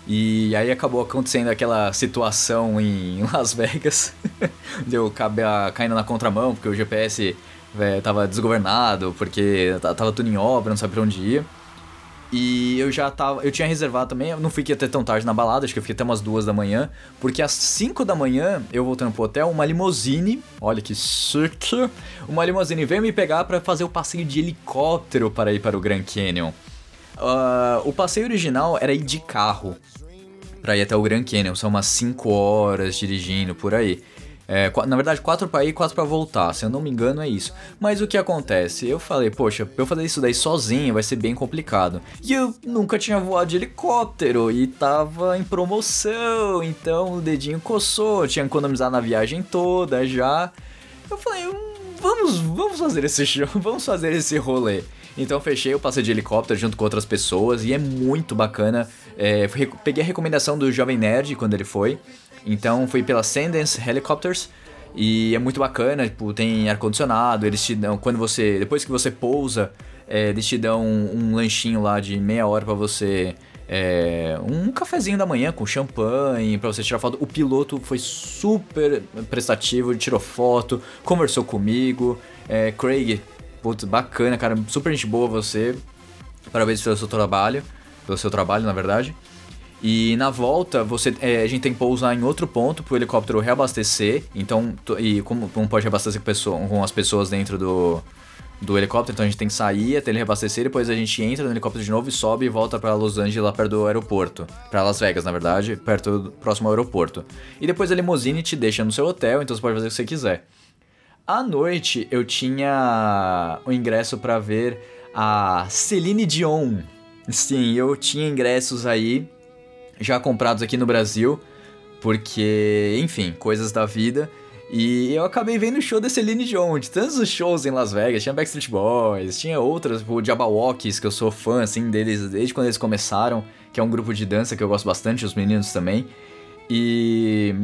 E aí acabou acontecendo aquela situação em Las Vegas. de eu acabei ah, caindo na contramão, porque o GPS é, tava desgovernado, porque ta- tava tudo em obra, não sabia pra onde ia. E eu já tava. Eu tinha reservado também, eu não fiquei até tão tarde na balada, acho que eu fiquei até umas duas da manhã. Porque às 5 da manhã, eu voltando pro hotel, uma limousine, olha que chique, uma limousine veio me pegar para fazer o passeio de helicóptero para ir para o Grand Canyon. Uh, o passeio original era ir de carro para ir até o Grand Canyon, são umas 5 horas dirigindo por aí. É, na verdade, quatro pra ir quatro pra voltar, se eu não me engano é isso. Mas o que acontece? Eu falei, poxa, pra eu fazer isso daí sozinho vai ser bem complicado. E eu nunca tinha voado de helicóptero e tava em promoção, então o dedinho coçou, tinha economizado na viagem toda já. Eu falei, hum, vamos, vamos fazer esse show, vamos fazer esse rolê. Então fechei o passeio de helicóptero junto com outras pessoas e é muito bacana. É, peguei a recomendação do Jovem Nerd quando ele foi. Então fui pela Sundance Helicopters e é muito bacana, tipo, tem ar-condicionado, eles te dão, quando você, depois que você pousa, é, eles te dão um, um, lanchinho lá de meia hora para você, é, um cafezinho da manhã com champanhe, para você tirar foto. O piloto foi super prestativo, tirou foto, conversou comigo, é, Craig, putz, bacana, cara, super gente boa você, parabéns pelo seu trabalho, pelo seu trabalho, na verdade. E na volta, você, é, a gente tem que pousar em outro ponto para o helicóptero reabastecer. Então, e como não pode reabastecer com, pessoa, com as pessoas dentro do, do helicóptero, então a gente tem que sair até ele reabastecer, depois a gente entra no helicóptero de novo e sobe e volta para Los Angeles, lá perto do aeroporto. para Las Vegas, na verdade, perto do próximo aeroporto. E depois a limousine te deixa no seu hotel, então você pode fazer o que você quiser. À noite eu tinha o ingresso para ver a Celine Dion. Sim, eu tinha ingressos aí já comprados aqui no Brasil, porque, enfim, coisas da vida. E eu acabei vendo o show da Celine Dion, de tantos os shows em Las Vegas, tinha Backstreet Boys, tinha outras, o Jabberwockies, que eu sou fã, assim, deles desde quando eles começaram, que é um grupo de dança que eu gosto bastante, os meninos também. E...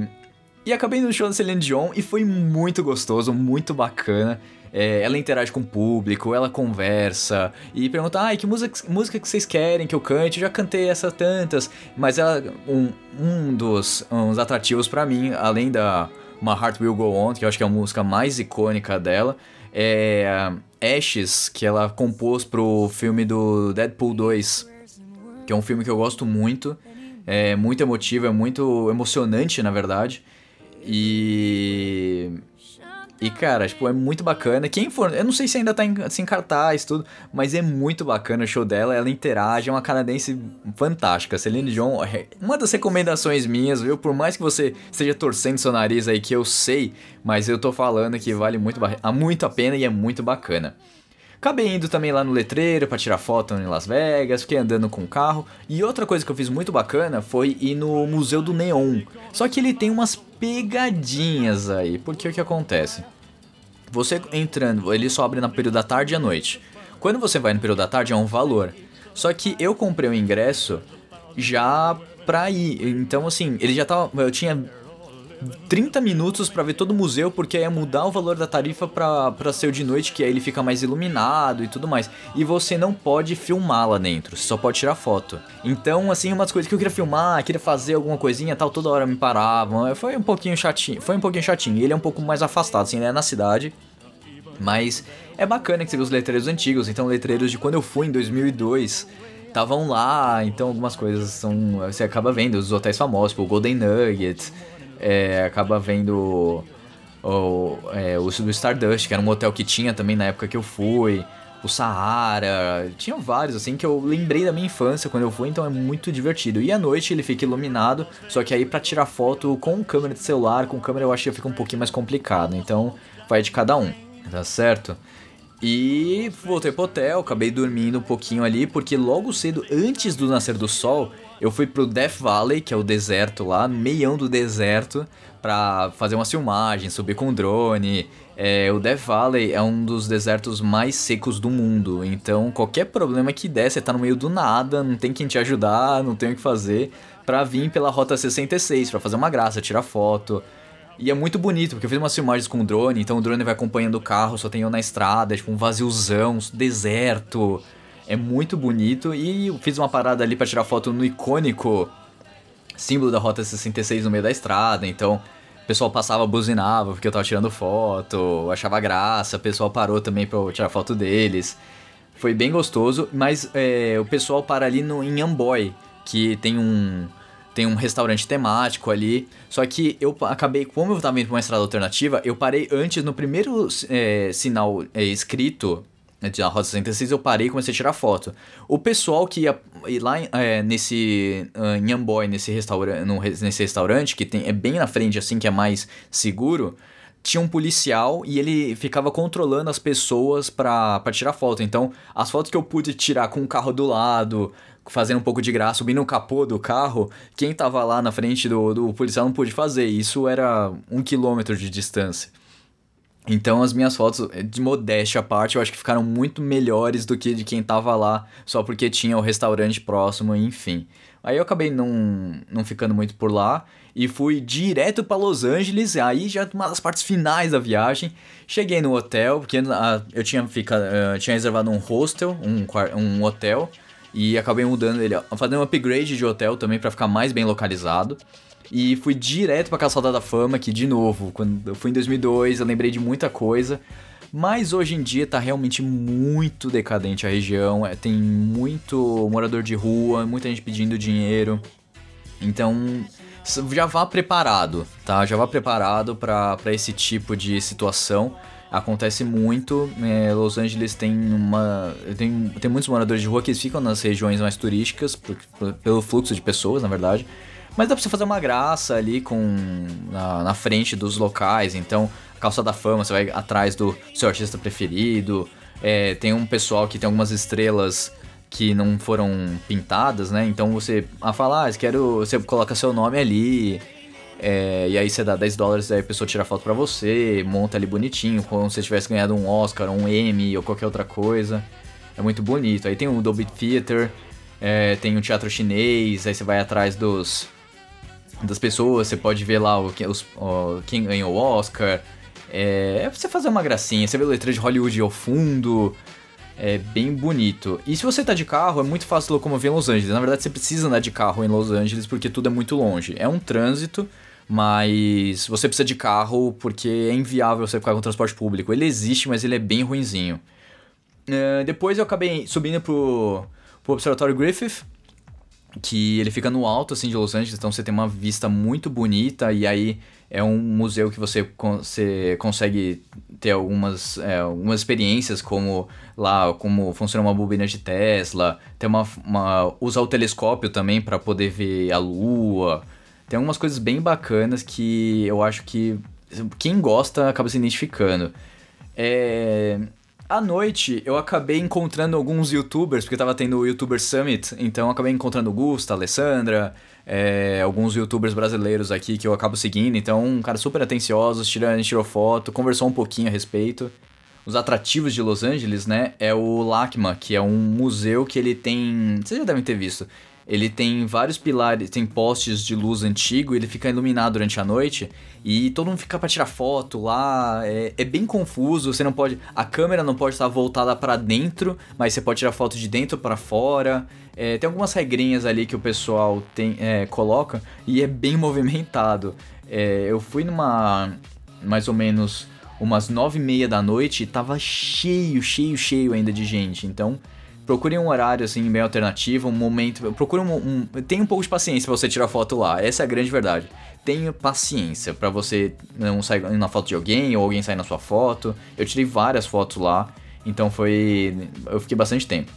E acabei no show da Celine Dion e foi muito gostoso, muito bacana. É, ela interage com o público, ela conversa e pergunta: ai, que música, música que vocês querem que eu cante? Eu já cantei essas tantas. Mas ela, um, um dos uns atrativos para mim, além da My Heart Will Go On, que eu acho que é a música mais icônica dela, é Ashes, que ela compôs pro filme do Deadpool 2, que é um filme que eu gosto muito. É muito emotivo, é muito emocionante, na verdade. E e, cara, tipo, é muito bacana. Quem for. Eu não sei se ainda tá em, assim, cartaz tudo, mas é muito bacana o show dela. Ela interage, é uma canadense fantástica. Celine é uma das recomendações minhas, viu? Por mais que você esteja torcendo seu nariz aí, que eu sei, mas eu tô falando que vale muito, muito a pena e é muito bacana. Acabei indo também lá no letreiro para tirar foto em Las Vegas, fiquei andando com o carro. E outra coisa que eu fiz muito bacana foi ir no Museu do Neon. Só que ele tem umas pegadinhas aí, porque o que acontece? Você entrando, ele só abre no período da tarde e à noite. Quando você vai no período da tarde é um valor. Só que eu comprei o ingresso já pra ir. Então assim, ele já tava. Eu tinha 30 minutos para ver todo o museu, porque ia mudar o valor da tarifa pra, pra ser de noite, que aí ele fica mais iluminado e tudo mais. E você não pode filmar lá dentro, só pode tirar foto. Então, assim, umas coisas que eu queria filmar, queria fazer alguma coisinha tal, toda hora me paravam. Foi um pouquinho chatinho, foi um pouquinho chatinho. Ele é um pouco mais afastado, assim, é na cidade. Mas é bacana que você vê os letreiros antigos, então letreiros de quando eu fui em 2002 estavam lá, então algumas coisas são. Você acaba vendo os hotéis famosos, tipo o Golden Nugget, é, acaba vendo o, é, o Stardust, que era um hotel que tinha também na época que eu fui, o Sahara, tinha vários assim que eu lembrei da minha infância quando eu fui, então é muito divertido. E à noite ele fica iluminado, só que aí para tirar foto com câmera de celular, com câmera eu acho que fica um pouquinho mais complicado, então vai de cada um, tá certo? E voltei pro hotel, acabei dormindo um pouquinho ali, porque logo cedo, antes do nascer do sol, eu fui pro Death Valley, que é o deserto lá, meião do deserto, pra fazer uma filmagem, subir com drone. É, o Death Valley é um dos desertos mais secos do mundo, então qualquer problema que der, você tá no meio do nada, não tem quem te ajudar, não tem o que fazer, pra vir pela Rota 66, pra fazer uma graça, tirar foto. E é muito bonito, porque eu fiz umas filmagens com o drone, então o drone vai acompanhando o carro, só tem eu na estrada, tipo um vaziozão, deserto. É muito bonito e fiz uma parada ali para tirar foto no icônico símbolo da Rota 66 no meio da estrada, então o pessoal passava, buzinava porque eu tava tirando foto, achava graça, o pessoal parou também pra eu tirar foto deles. Foi bem gostoso, mas é, o pessoal para ali no, em Amboy, que tem um tem um restaurante temático ali. Só que eu acabei, como eu tava indo pra uma estrada alternativa, eu parei antes no primeiro é, sinal é, escrito da Rota 66, eu parei e comecei a tirar foto. O pessoal que ia ir lá é, nesse uh, em Amboy, nesse, restaura no, nesse restaurante, que tem, é bem na frente, assim, que é mais seguro, tinha um policial e ele ficava controlando as pessoas pra tirar foto. Então, as fotos que eu pude tirar com o carro do lado, fazendo um pouco de graça, subindo o capô do carro, quem tava lá na frente do, do policial não pôde fazer. Isso era um quilômetro de distância. Então as minhas fotos, de modéstia à parte, eu acho que ficaram muito melhores do que de quem tava lá só porque tinha o restaurante próximo, enfim. Aí eu acabei não, não ficando muito por lá e fui direto para Los Angeles, aí já uma das partes finais da viagem. Cheguei no hotel, porque eu tinha, ficado, eu tinha reservado um hostel, um, um hotel, e acabei mudando ele, fazendo um upgrade de hotel também para ficar mais bem localizado. E fui direto pra Calçada da Fama, que de novo, quando eu fui em 2002, eu lembrei de muita coisa. Mas hoje em dia tá realmente muito decadente a região, é, tem muito morador de rua, muita gente pedindo dinheiro. Então, já vá preparado, tá? Já vá preparado para esse tipo de situação acontece muito. É, Los Angeles tem uma. Tem, tem muitos moradores de rua que ficam nas regiões mais turísticas, por, por, pelo fluxo de pessoas, na verdade. Mas dá pra você fazer uma graça ali com. na, na frente dos locais. Então, calça da fama, você vai atrás do seu artista preferido. É, tem um pessoal que tem algumas estrelas que não foram pintadas, né? Então você a falar, ah, quero, você coloca seu nome ali. É, e aí você dá 10 dólares, aí a pessoa tira foto pra você, monta ali bonitinho, como se você tivesse ganhado um Oscar, um Emmy ou qualquer outra coisa. É muito bonito. Aí tem o Dolby Theater, é, tem o teatro chinês, aí você vai atrás dos das pessoas, você pode ver lá o, os, o, quem ganhou o Oscar. É, é você fazer uma gracinha, você vê a letra de Hollywood ao fundo. É bem bonito. E se você tá de carro, é muito fácil locomover em Los Angeles. Na verdade, você precisa andar de carro em Los Angeles porque tudo é muito longe. É um trânsito, mas você precisa de carro porque é inviável você ficar com transporte público. Ele existe, mas ele é bem ruinzinho. Uh, depois eu acabei subindo pro, pro Observatório Griffith, que ele fica no alto assim de Los Angeles, então você tem uma vista muito bonita e aí é um museu que você, você consegue ter algumas, é, algumas experiências como lá como funciona uma bobina de Tesla, tem uma, uma usar o telescópio também para poder ver a lua. Tem algumas coisas bem bacanas que eu acho que quem gosta acaba se identificando. É... À noite, eu acabei encontrando alguns youtubers, porque tava tendo o YouTuber Summit, então acabei encontrando Gusta, Alessandra, é, alguns youtubers brasileiros aqui que eu acabo seguindo, então um cara super atencioso, tirando, tirou foto, conversou um pouquinho a respeito. Os atrativos de Los Angeles, né, é o LACMA, que é um museu que ele tem... Vocês já devem ter visto. Ele tem vários pilares, tem postes de luz antigo, ele fica iluminado durante a noite e todo mundo fica para tirar foto lá. É, é, bem confuso, você não pode. A câmera não pode estar voltada para dentro, mas você pode tirar foto de dentro para fora. É, tem algumas regrinhas ali que o pessoal tem, é, coloca e é bem movimentado. É, eu fui numa. mais ou menos umas nove e meia da noite e tava cheio, cheio, cheio ainda de gente. Então procure um horário assim bem alternativo, um momento, procure um, um tenha um pouco de paciência para você tirar foto lá. Essa é a grande verdade. Tenha paciência para você não sair na foto de alguém ou alguém sair na sua foto. Eu tirei várias fotos lá, então foi eu fiquei bastante tempo.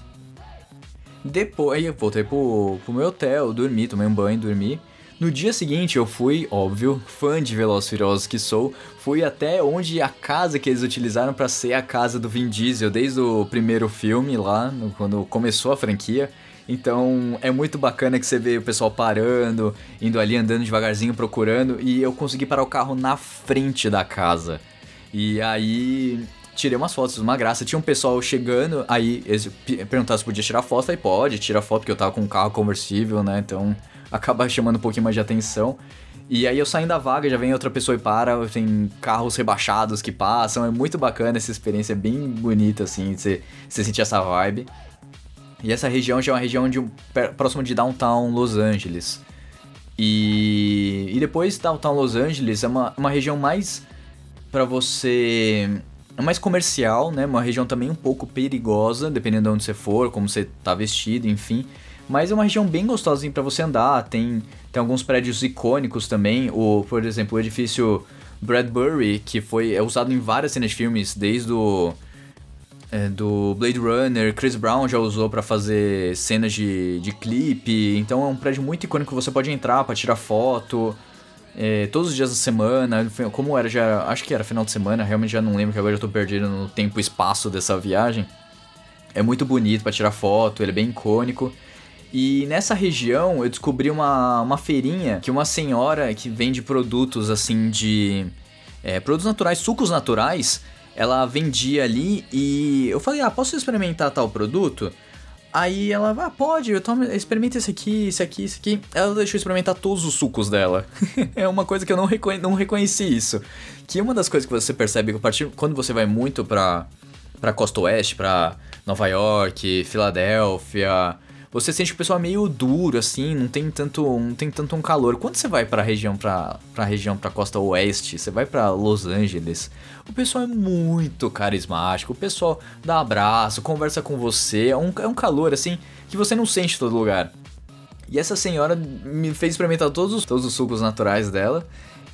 Depois eu voltei pro, pro meu hotel, dormi, tomei um banho, dormi. No dia seguinte eu fui, óbvio, fã de Velozes Furiosos que sou, fui até onde a casa que eles utilizaram para ser a casa do Vin Diesel desde o primeiro filme lá, quando começou a franquia. Então é muito bacana que você vê o pessoal parando, indo ali andando devagarzinho procurando e eu consegui parar o carro na frente da casa. E aí tirei umas fotos, uma graça. Tinha um pessoal chegando, aí eles perguntaram se podia tirar foto, aí pode, tira foto, porque eu tava com um carro conversível, né? Então acaba chamando um pouquinho mais de atenção. E aí eu saindo da vaga, já vem outra pessoa e para, tem carros rebaixados que passam, é muito bacana essa experiência, é bem bonita assim, você, você sentir essa vibe. E essa região já é uma região de, próximo de Downtown Los Angeles. E, e depois Downtown Los Angeles é uma, uma região mais para você é mais comercial, né? Uma região também um pouco perigosa, dependendo de onde você for, como você tá vestido, enfim. Mas é uma região bem gostosa para você andar. Tem, tem alguns prédios icônicos também. O, por exemplo, o edifício Bradbury, que foi é usado em várias cenas de filmes, desde o é, do Blade Runner, Chris Brown já usou para fazer cenas de, de clipe. Então é um prédio muito icônico que você pode entrar para tirar foto. É, todos os dias da semana, como era já, acho que era final de semana, realmente já não lembro que agora eu tô perdido no tempo e espaço dessa viagem. É muito bonito para tirar foto, ele é bem icônico. E nessa região eu descobri uma, uma feirinha que uma senhora que vende produtos assim de. É, produtos naturais, sucos naturais, ela vendia ali e eu falei, ah, posso experimentar tal produto? Aí ela, ah, pode, eu tomo, experimenta esse aqui, esse aqui, esse aqui. Ela deixou experimentar todos os sucos dela. é uma coisa que eu não, reconhe não reconheci isso. Que uma das coisas que você percebe a partir quando você vai muito pra, pra Costa Oeste, pra Nova York, Filadélfia, você sente que o pessoal é meio duro, assim, não tem tanto, não tem tanto um calor. Quando você vai pra região, pra, pra região, pra costa oeste, você vai para Los Angeles, o pessoal é muito carismático, o pessoal dá abraço, conversa com você, é um, é um calor, assim, que você não sente em todo lugar. E essa senhora me fez experimentar todos os, todos os sucos naturais dela,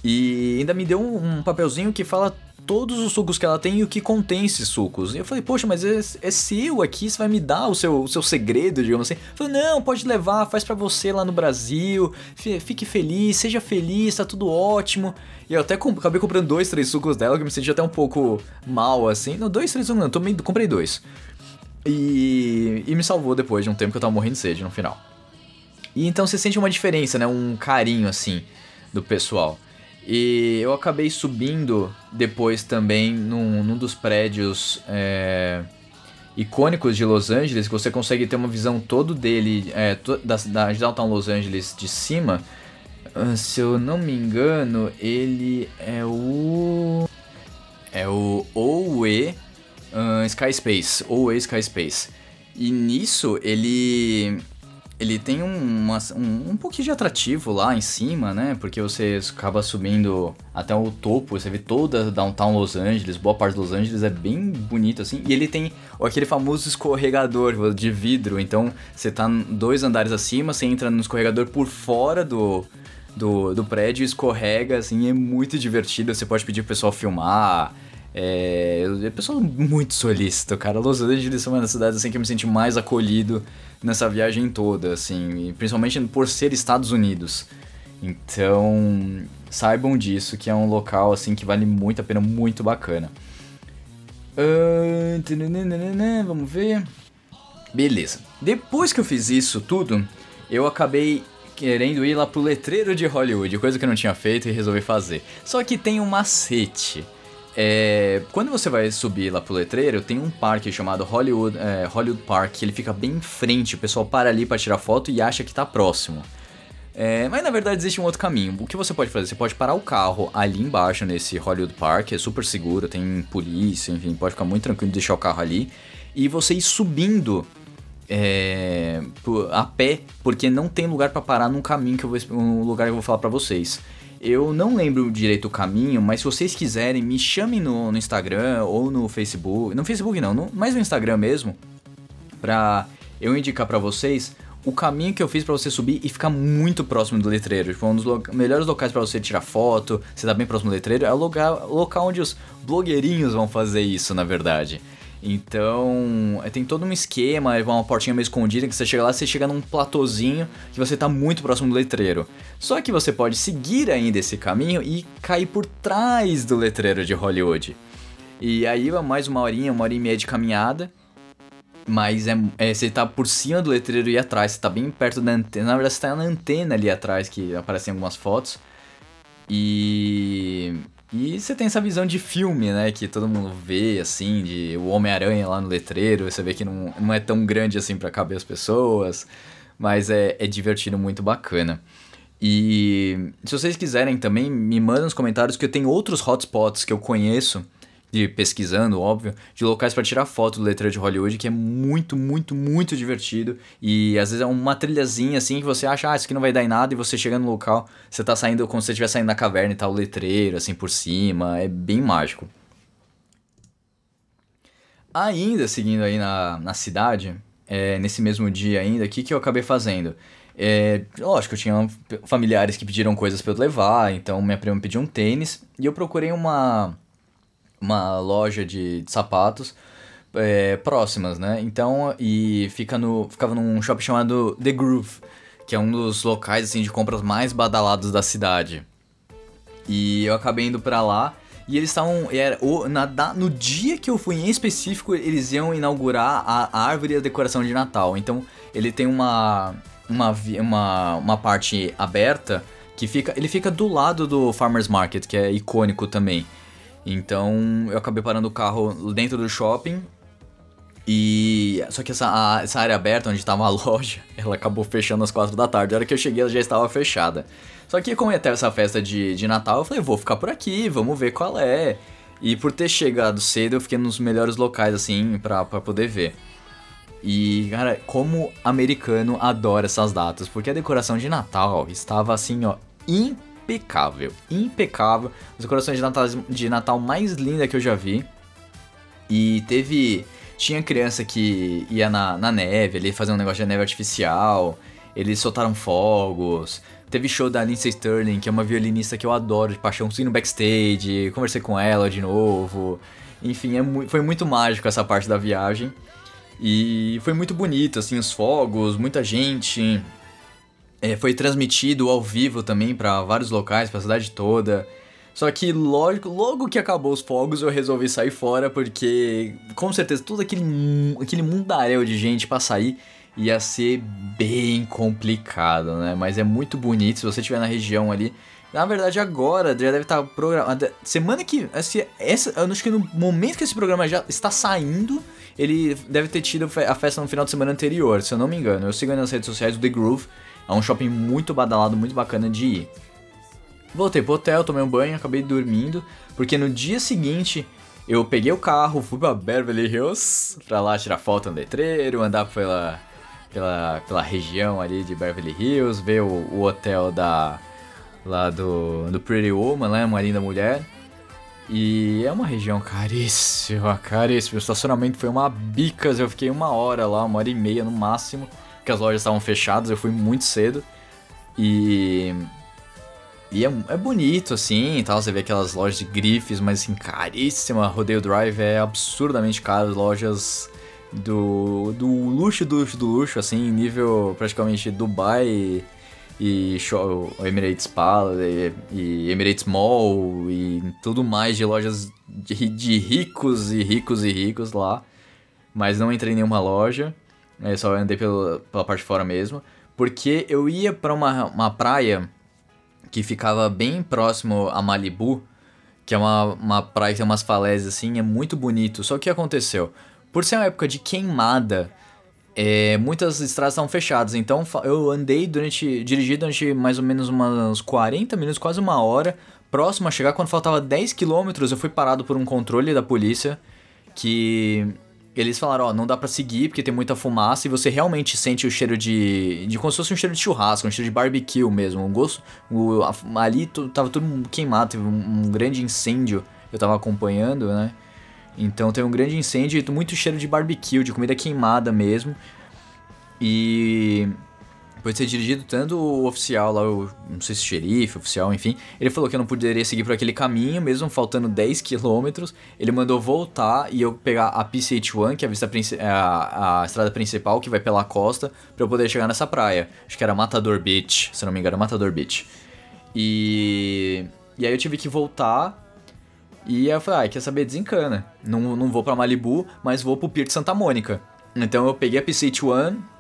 e ainda me deu um, um papelzinho que fala todos os sucos que ela tem e o que contém esses sucos. E eu falei, poxa, mas é, é seu aqui, você vai me dar o seu, o seu segredo, digamos assim. Falei, não, pode levar, faz para você lá no Brasil, fique feliz, seja feliz, tá tudo ótimo. E eu até acabei comprando dois, três sucos dela, que me senti até um pouco mal, assim. Não, dois, três sucos não, tomei, comprei dois. E, e me salvou depois de um tempo que eu tava morrendo de sede no final. E então você sente uma diferença, né? Um carinho, assim, do pessoal. E eu acabei subindo depois também num, num dos prédios é, icônicos de Los Angeles, que você consegue ter uma visão todo dele, é, da, da Downtown Los Angeles de cima. Uh, se eu não me engano, ele é o. É o OE uh, Sky Space. OE Sky Space. E nisso ele ele tem um, um, um pouquinho de atrativo lá em cima, né? Porque você acaba subindo até o topo, você vê toda downtown Los Angeles, boa parte de Los Angeles é bem bonito assim. E ele tem aquele famoso escorregador de vidro, então você tá dois andares acima, você entra no escorregador por fora do, do, do prédio, escorrega, assim, é muito divertido. Você pode pedir pro pessoal filmar. É, é pessoal muito solícito, cara. Los Angeles é uma das cidades assim que eu me senti mais acolhido nessa viagem toda, assim, principalmente por ser Estados Unidos. Então, saibam disso, que é um local assim que vale muito a pena, muito bacana. Vamos ver. Beleza. Depois que eu fiz isso tudo, eu acabei querendo ir lá pro letreiro de Hollywood, coisa que eu não tinha feito e resolvi fazer. Só que tem um macete. É, quando você vai subir lá pro letreiro, tem um parque chamado Hollywood, é, Hollywood Park, que ele fica bem em frente, o pessoal para ali para tirar foto e acha que tá próximo. É, mas na verdade existe um outro caminho. O que você pode fazer? Você pode parar o carro ali embaixo nesse Hollywood Park, é super seguro, tem polícia, enfim, pode ficar muito tranquilo de deixar o carro ali. E você ir subindo é, a pé, porque não tem lugar para parar num caminho que eu vou, um lugar que eu vou falar para vocês. Eu não lembro direito o caminho, mas se vocês quiserem, me chamem no, no Instagram ou no Facebook. No Facebook não, no, mas no Instagram mesmo. Pra eu indicar para vocês o caminho que eu fiz para você subir e ficar muito próximo do letreiro. Tipo, um dos lo melhores locais para você tirar foto, você tá bem próximo do letreiro, é o lugar, local onde os blogueirinhos vão fazer isso, na verdade. Então, é, tem todo um esquema, uma portinha meio escondida que você chega lá, você chega num platôzinho que você tá muito próximo do letreiro. Só que você pode seguir ainda esse caminho e cair por trás do letreiro de Hollywood. E aí é mais uma horinha, uma hora e meia de caminhada. Mas é, é, você tá por cima do letreiro e atrás, você tá bem perto da antena. Na verdade, você tá na antena ali atrás, que aparecem algumas fotos. E e você tem essa visão de filme, né? Que todo mundo vê, assim, de o Homem-Aranha lá no letreiro. Você vê que não, não é tão grande assim para caber as pessoas. Mas é, é divertido, muito bacana. E se vocês quiserem também, me mandem nos comentários que eu tenho outros hotspots que eu conheço de pesquisando, óbvio, de locais para tirar foto do letreiro de Hollywood, que é muito, muito, muito divertido. E às vezes é uma trilhazinha assim que você acha, ah, isso aqui não vai dar em nada, e você chega no local, você tá saindo como se você estivesse saindo da caverna e tá o letreiro assim por cima, é bem mágico. Ainda seguindo aí na, na cidade, é, nesse mesmo dia ainda, o que, que eu acabei fazendo? É, lógico, eu tinha familiares que pediram coisas para eu levar, então minha prima pediu um tênis e eu procurei uma, uma loja de, de sapatos é, próximas, né? Então, e fica no, ficava num shopping chamado The Groove, que é um dos locais assim de compras mais badalados da cidade. E eu acabei indo para lá e eles estavam. Era, o, na, no dia que eu fui em específico, eles iam inaugurar a, a árvore e a decoração de Natal. Então ele tem uma, uma, uma, uma parte aberta que fica. Ele fica do lado do Farmers Market, que é icônico também. Então eu acabei parando o carro dentro do shopping. E. Só que essa, a, essa área aberta onde estava a loja, ela acabou fechando às quatro da tarde. A hora que eu cheguei, ela já estava fechada. Só que como ia ter essa festa de, de Natal, eu falei, vou ficar por aqui, vamos ver qual é. E por ter chegado cedo, eu fiquei nos melhores locais, assim, pra, pra poder ver. E, cara, como americano adora essas datas, porque a decoração de Natal estava assim, ó, impecável. Impecável. As decorações de Natal, de Natal mais linda que eu já vi. E teve. Tinha criança que ia na, na neve ali, fazer um negócio de neve artificial. Eles soltaram fogos. Teve show da Lindsay Sterling, que é uma violinista que eu adoro de paixão. Fui no backstage, conversei com ela de novo. Enfim, é foi muito mágico essa parte da viagem. E foi muito bonito, assim, os fogos, muita gente. É, foi transmitido ao vivo também para vários locais, para a cidade toda. Só que lógico, logo que acabou os fogos eu resolvi sair fora porque com certeza todo aquele aquele mundaréu de gente para sair ia ser bem complicado, né? Mas é muito bonito se você estiver na região ali. Na verdade, agora já deve estar programado. Semana que. Essa, essa, eu acho que no momento que esse programa já está saindo, ele deve ter tido a festa no final de semana anterior, se eu não me engano. Eu sigo nas redes sociais do The Groove. É um shopping muito badalado, muito bacana de ir. Voltei pro hotel, tomei um banho, acabei dormindo, porque no dia seguinte eu peguei o carro, fui pra Beverly Hills, pra lá tirar foto no letreiro, andar pela pela, pela região ali de Beverly Hills, ver o, o hotel da lá do, do Pretty Woman, né, uma linda mulher. E é uma região caríssima, caríssima. O estacionamento foi uma bicas, eu fiquei uma hora lá, uma hora e meia no máximo, porque as lojas estavam fechadas, eu fui muito cedo. E e é, é, bonito, assim, tal. Você vê aquelas lojas de grifes, mas assim, caríssima. Rodeio Drive é absurdamente caro. Lojas do, do luxo do luxo do luxo, assim, nível praticamente Dubai e, show, Emirates Palace e, e Emirates Mall e tudo mais de lojas de, de, ricos e ricos e ricos lá. Mas não entrei em nenhuma loja, é, só andei pela, pela parte de fora mesmo. Porque eu ia para uma, uma praia que ficava bem próximo a Malibu, que é uma, uma praia que tem umas falésias assim, é muito bonito. Só que o que aconteceu? Por ser uma época de queimada, é, muitas estradas estavam fechadas. Então eu andei durante. dirigi durante mais ou menos uns 40 minutos, quase uma hora. Próximo a chegar, quando faltava 10 quilômetros, eu fui parado por um controle da polícia. Que eles falaram, ó, não dá para seguir porque tem muita fumaça e você realmente sente o cheiro de, de como se fosse um cheiro de churrasco, um cheiro de barbecue mesmo, um gosto, o, ali tava tudo queimado, teve um, um, grande incêndio, eu tava acompanhando, né? Então tem um grande incêndio e muito cheiro de barbecue, de comida queimada mesmo. E depois de ter dirigido tanto o oficial lá, o, não sei se xerife, oficial, enfim, ele falou que eu não poderia seguir por aquele caminho, mesmo faltando 10 quilômetros. Ele mandou voltar e eu pegar a PCH1, que é a, vista, a, a estrada principal que vai pela costa, para eu poder chegar nessa praia. Acho que era Matador Beach, se não me engano, Matador Beach. E, e aí eu tive que voltar e eu falei, ah, quer saber, desencana. Não, não vou para Malibu, mas vou pro Pier de Santa Mônica. Então eu peguei a PCH One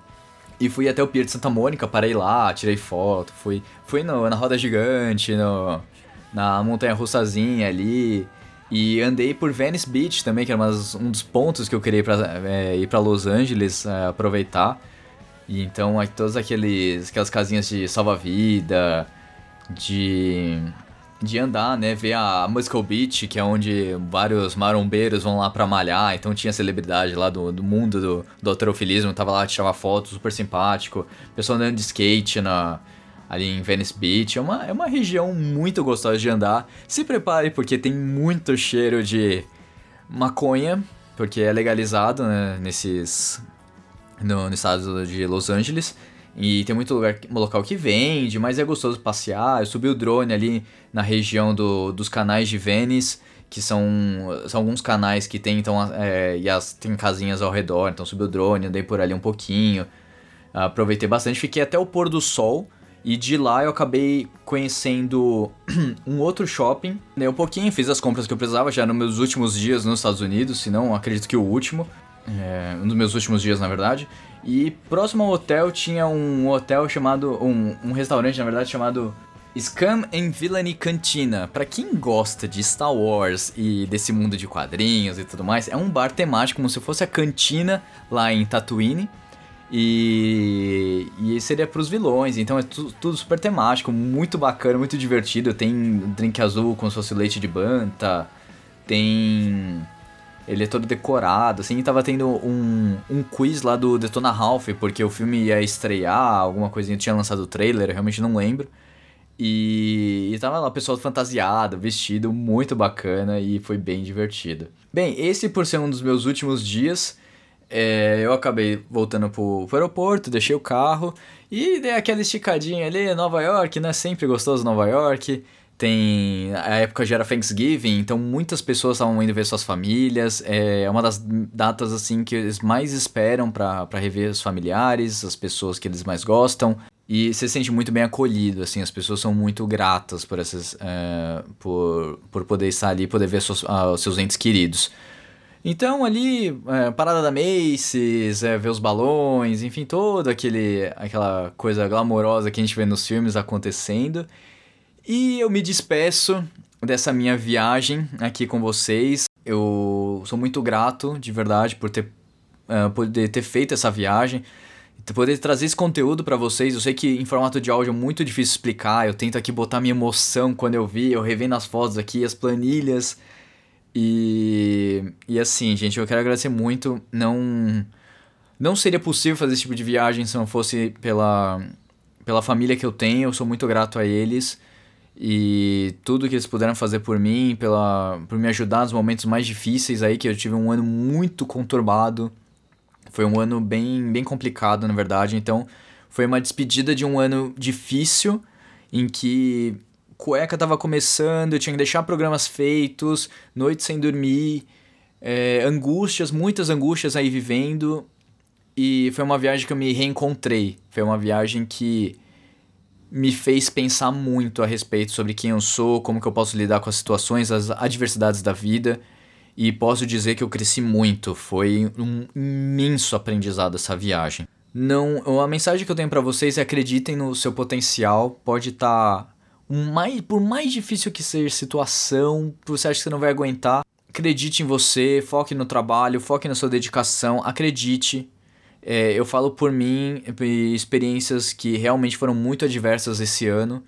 e fui até o Pier de Santa Mônica, parei lá, tirei foto, fui, fui no, na roda gigante, no, na montanha russazinha ali. E andei por Venice Beach também, que era umas, um dos pontos que eu queria ir pra, é, ir pra Los Angeles, é, aproveitar. E então, todas aqueles, aquelas casinhas de salva-vida, de de andar, né? Ver a Muscle Beach, que é onde vários marombeiros vão lá pra malhar. Então tinha celebridade lá do, do mundo do, do alterofilismo, tava lá, tirava fotos, super simpático. Pessoal andando de skate na, ali em Venice Beach. É uma, é uma região muito gostosa de andar. Se prepare porque tem muito cheiro de maconha. porque é legalizado né, nesses no, no estado de Los Angeles. E tem muito lugar, local que vende, mas é gostoso passear. Eu subi o drone ali na região do, dos canais de Venice, que são, são alguns canais que tem, então, é, e as, tem casinhas ao redor. Então subi o drone, andei por ali um pouquinho. Aproveitei bastante, fiquei até o pôr do sol. E de lá eu acabei conhecendo um outro shopping. Dei um pouquinho, fiz as compras que eu precisava já nos meus últimos dias nos Estados Unidos, se não, acredito que o último. É, um dos meus últimos dias, na verdade. E próximo ao hotel tinha um hotel chamado. Um, um restaurante, na verdade, chamado Scam and Villainy Cantina. Para quem gosta de Star Wars e desse mundo de quadrinhos e tudo mais, é um bar temático, como se fosse a cantina lá em Tatooine. E, e seria pros vilões, então é tu, tudo super temático, muito bacana, muito divertido. Tem drink azul com se fosse leite de banta, tem ele é todo decorado, assim, tava tendo um, um quiz lá do Detona Ralph, porque o filme ia estrear, alguma coisinha, tinha lançado o trailer, eu realmente não lembro. E, e tava lá, pessoal fantasiado, vestido, muito bacana e foi bem divertido. Bem, esse por ser um dos meus últimos dias, é, eu acabei voltando pro, pro aeroporto, deixei o carro e dei aquela esticadinha ali, Nova York, né? Sempre gostoso Nova York. Tem. A época já era Thanksgiving, então muitas pessoas estavam indo ver suas famílias. É uma das datas assim que eles mais esperam para rever os familiares, as pessoas que eles mais gostam. E você se sente muito bem acolhido, assim, as pessoas são muito gratas por essas. É, por, por poder estar ali, poder ver seus, uh, seus entes queridos. Então ali, é, parada da Macy's, é, ver os balões, enfim, toda aquele, aquela coisa glamourosa que a gente vê nos filmes acontecendo. E eu me despeço dessa minha viagem aqui com vocês. Eu sou muito grato, de verdade, por ter, uh, poder ter feito essa viagem, poder trazer esse conteúdo para vocês. Eu sei que em formato de áudio é muito difícil explicar. Eu tento aqui botar minha emoção quando eu vi, eu revendo as fotos aqui, as planilhas. E, e assim, gente, eu quero agradecer muito. Não, não seria possível fazer esse tipo de viagem se não fosse pela, pela família que eu tenho. Eu sou muito grato a eles e tudo que eles puderam fazer por mim, pela, por me ajudar nos momentos mais difíceis aí, que eu tive um ano muito conturbado. Foi um ano bem, bem complicado, na verdade. Então, foi uma despedida de um ano difícil, em que cueca tava começando, eu tinha que deixar programas feitos, noite sem dormir, é, angústias, muitas angústias aí vivendo. E foi uma viagem que eu me reencontrei. Foi uma viagem que me fez pensar muito a respeito sobre quem eu sou, como que eu posso lidar com as situações, as adversidades da vida. E posso dizer que eu cresci muito, foi um imenso aprendizado essa viagem. Não, a mensagem que eu tenho para vocês é acreditem no seu potencial, pode estar tá mais, por mais difícil que seja a situação, você acha que você não vai aguentar, acredite em você, foque no trabalho, foque na sua dedicação, acredite, é, eu falo por mim, experiências que realmente foram muito adversas esse ano.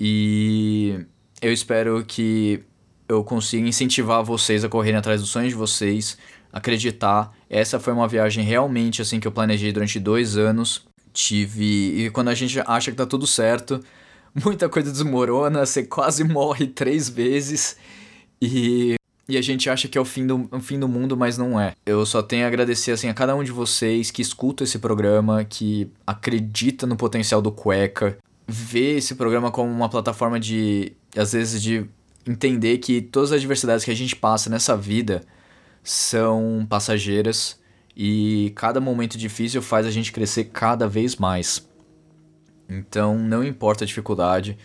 E eu espero que eu consiga incentivar vocês a correrem atrás dos sonhos de vocês, acreditar. Essa foi uma viagem realmente assim que eu planejei durante dois anos. Tive. E quando a gente acha que tá tudo certo, muita coisa desmorona, você quase morre três vezes. E e a gente acha que é o fim, do, o fim do mundo, mas não é. Eu só tenho a agradecer assim, a cada um de vocês que escuta esse programa, que acredita no potencial do Cueca, vê esse programa como uma plataforma de, às vezes, de entender que todas as adversidades que a gente passa nessa vida são passageiras e cada momento difícil faz a gente crescer cada vez mais. Então, não importa a dificuldade,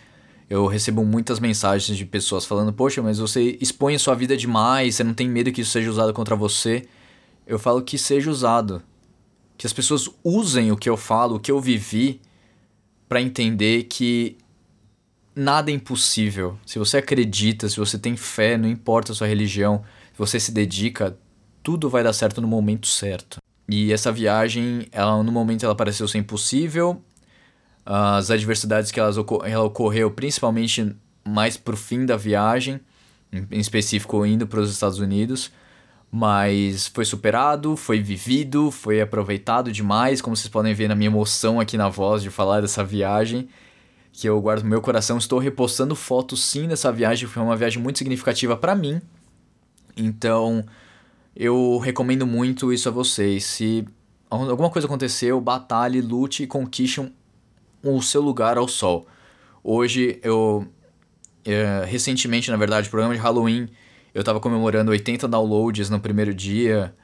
eu recebo muitas mensagens de pessoas falando: Poxa, mas você expõe a sua vida demais, você não tem medo que isso seja usado contra você. Eu falo que seja usado. Que as pessoas usem o que eu falo, o que eu vivi, para entender que nada é impossível. Se você acredita, se você tem fé, não importa a sua religião, se você se dedica, tudo vai dar certo no momento certo. E essa viagem, ela no momento ela pareceu ser impossível, as adversidades que elas ela ocorreu principalmente mais pro fim da viagem, em específico indo para os Estados Unidos, mas foi superado, foi vivido, foi aproveitado demais, como vocês podem ver na minha emoção aqui na voz de falar dessa viagem, que eu guardo no meu coração. Estou repostando fotos sim dessa viagem, foi uma viagem muito significativa para mim. Então, eu recomendo muito isso a vocês. Se alguma coisa aconteceu, batalhe, lute e conquiste o seu lugar ao sol. Hoje eu. É, recentemente, na verdade, programa de Halloween, eu tava comemorando 80 downloads no primeiro dia.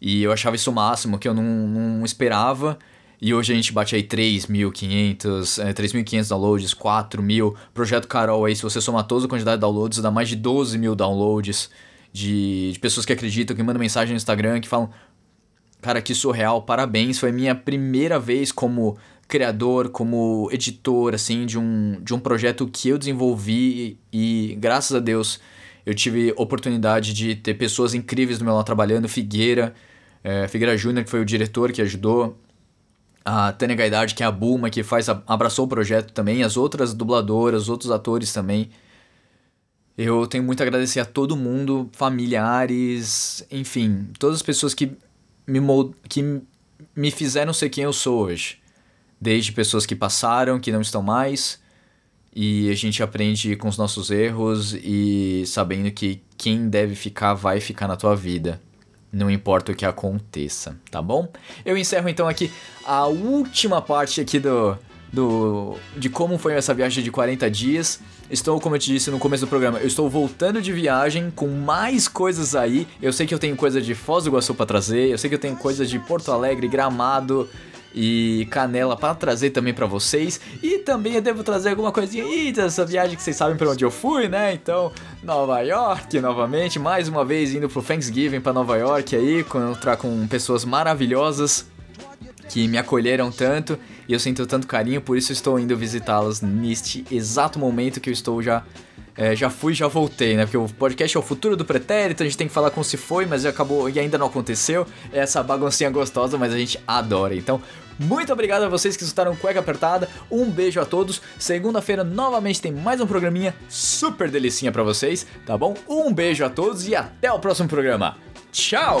E eu achava isso o máximo, que eu não, não esperava. E hoje a gente bate aí 3.500, é, 3.500 downloads, 4.000. Projeto Carol aí, se você somar toda a quantidade de downloads, dá mais de 12 mil downloads de, de pessoas que acreditam, que mandam mensagem no Instagram, que falam: Cara, que surreal, parabéns. Foi minha primeira vez como criador, como editor, assim, de um, de um projeto que eu desenvolvi e, e graças a Deus eu tive oportunidade de ter pessoas incríveis do meu lado trabalhando, Figueira, é, Figueira Júnior, que foi o diretor que ajudou, a Tânia Gaidard, que é a Bulma, que faz, abraçou o projeto também, as outras dubladoras, os outros atores também. Eu tenho muito a agradecer a todo mundo, familiares, enfim, todas as pessoas que me, que me fizeram ser quem eu sou hoje. Desde pessoas que passaram, que não estão mais, e a gente aprende com os nossos erros e sabendo que quem deve ficar vai ficar na tua vida não importa o que aconteça, tá bom? Eu encerro então aqui a última parte aqui do, do de como foi essa viagem de 40 dias. Estou, como eu te disse no começo do programa, eu estou voltando de viagem com mais coisas aí. Eu sei que eu tenho coisa de Foz do Iguaçu para trazer, eu sei que eu tenho coisa de Porto Alegre, Gramado, e canela para trazer também para vocês. E também eu devo trazer alguma coisinha aí dessa viagem que vocês sabem para onde eu fui, né? Então, Nova York novamente, mais uma vez indo pro Thanksgiving para Nova York aí, encontrar com pessoas maravilhosas que me acolheram tanto e eu sinto tanto carinho, por isso estou indo visitá-las neste exato momento que eu estou já é, já fui já voltei, né? Porque o podcast é o futuro do pretérito, a gente tem que falar como se foi, mas acabou e ainda não aconteceu. É essa baguncinha gostosa, mas a gente adora. Então, muito obrigado a vocês que escutaram Cueca Apertada. Um beijo a todos. Segunda-feira novamente tem mais um programinha super delicinha para vocês, tá bom? Um beijo a todos e até o próximo programa. Tchau!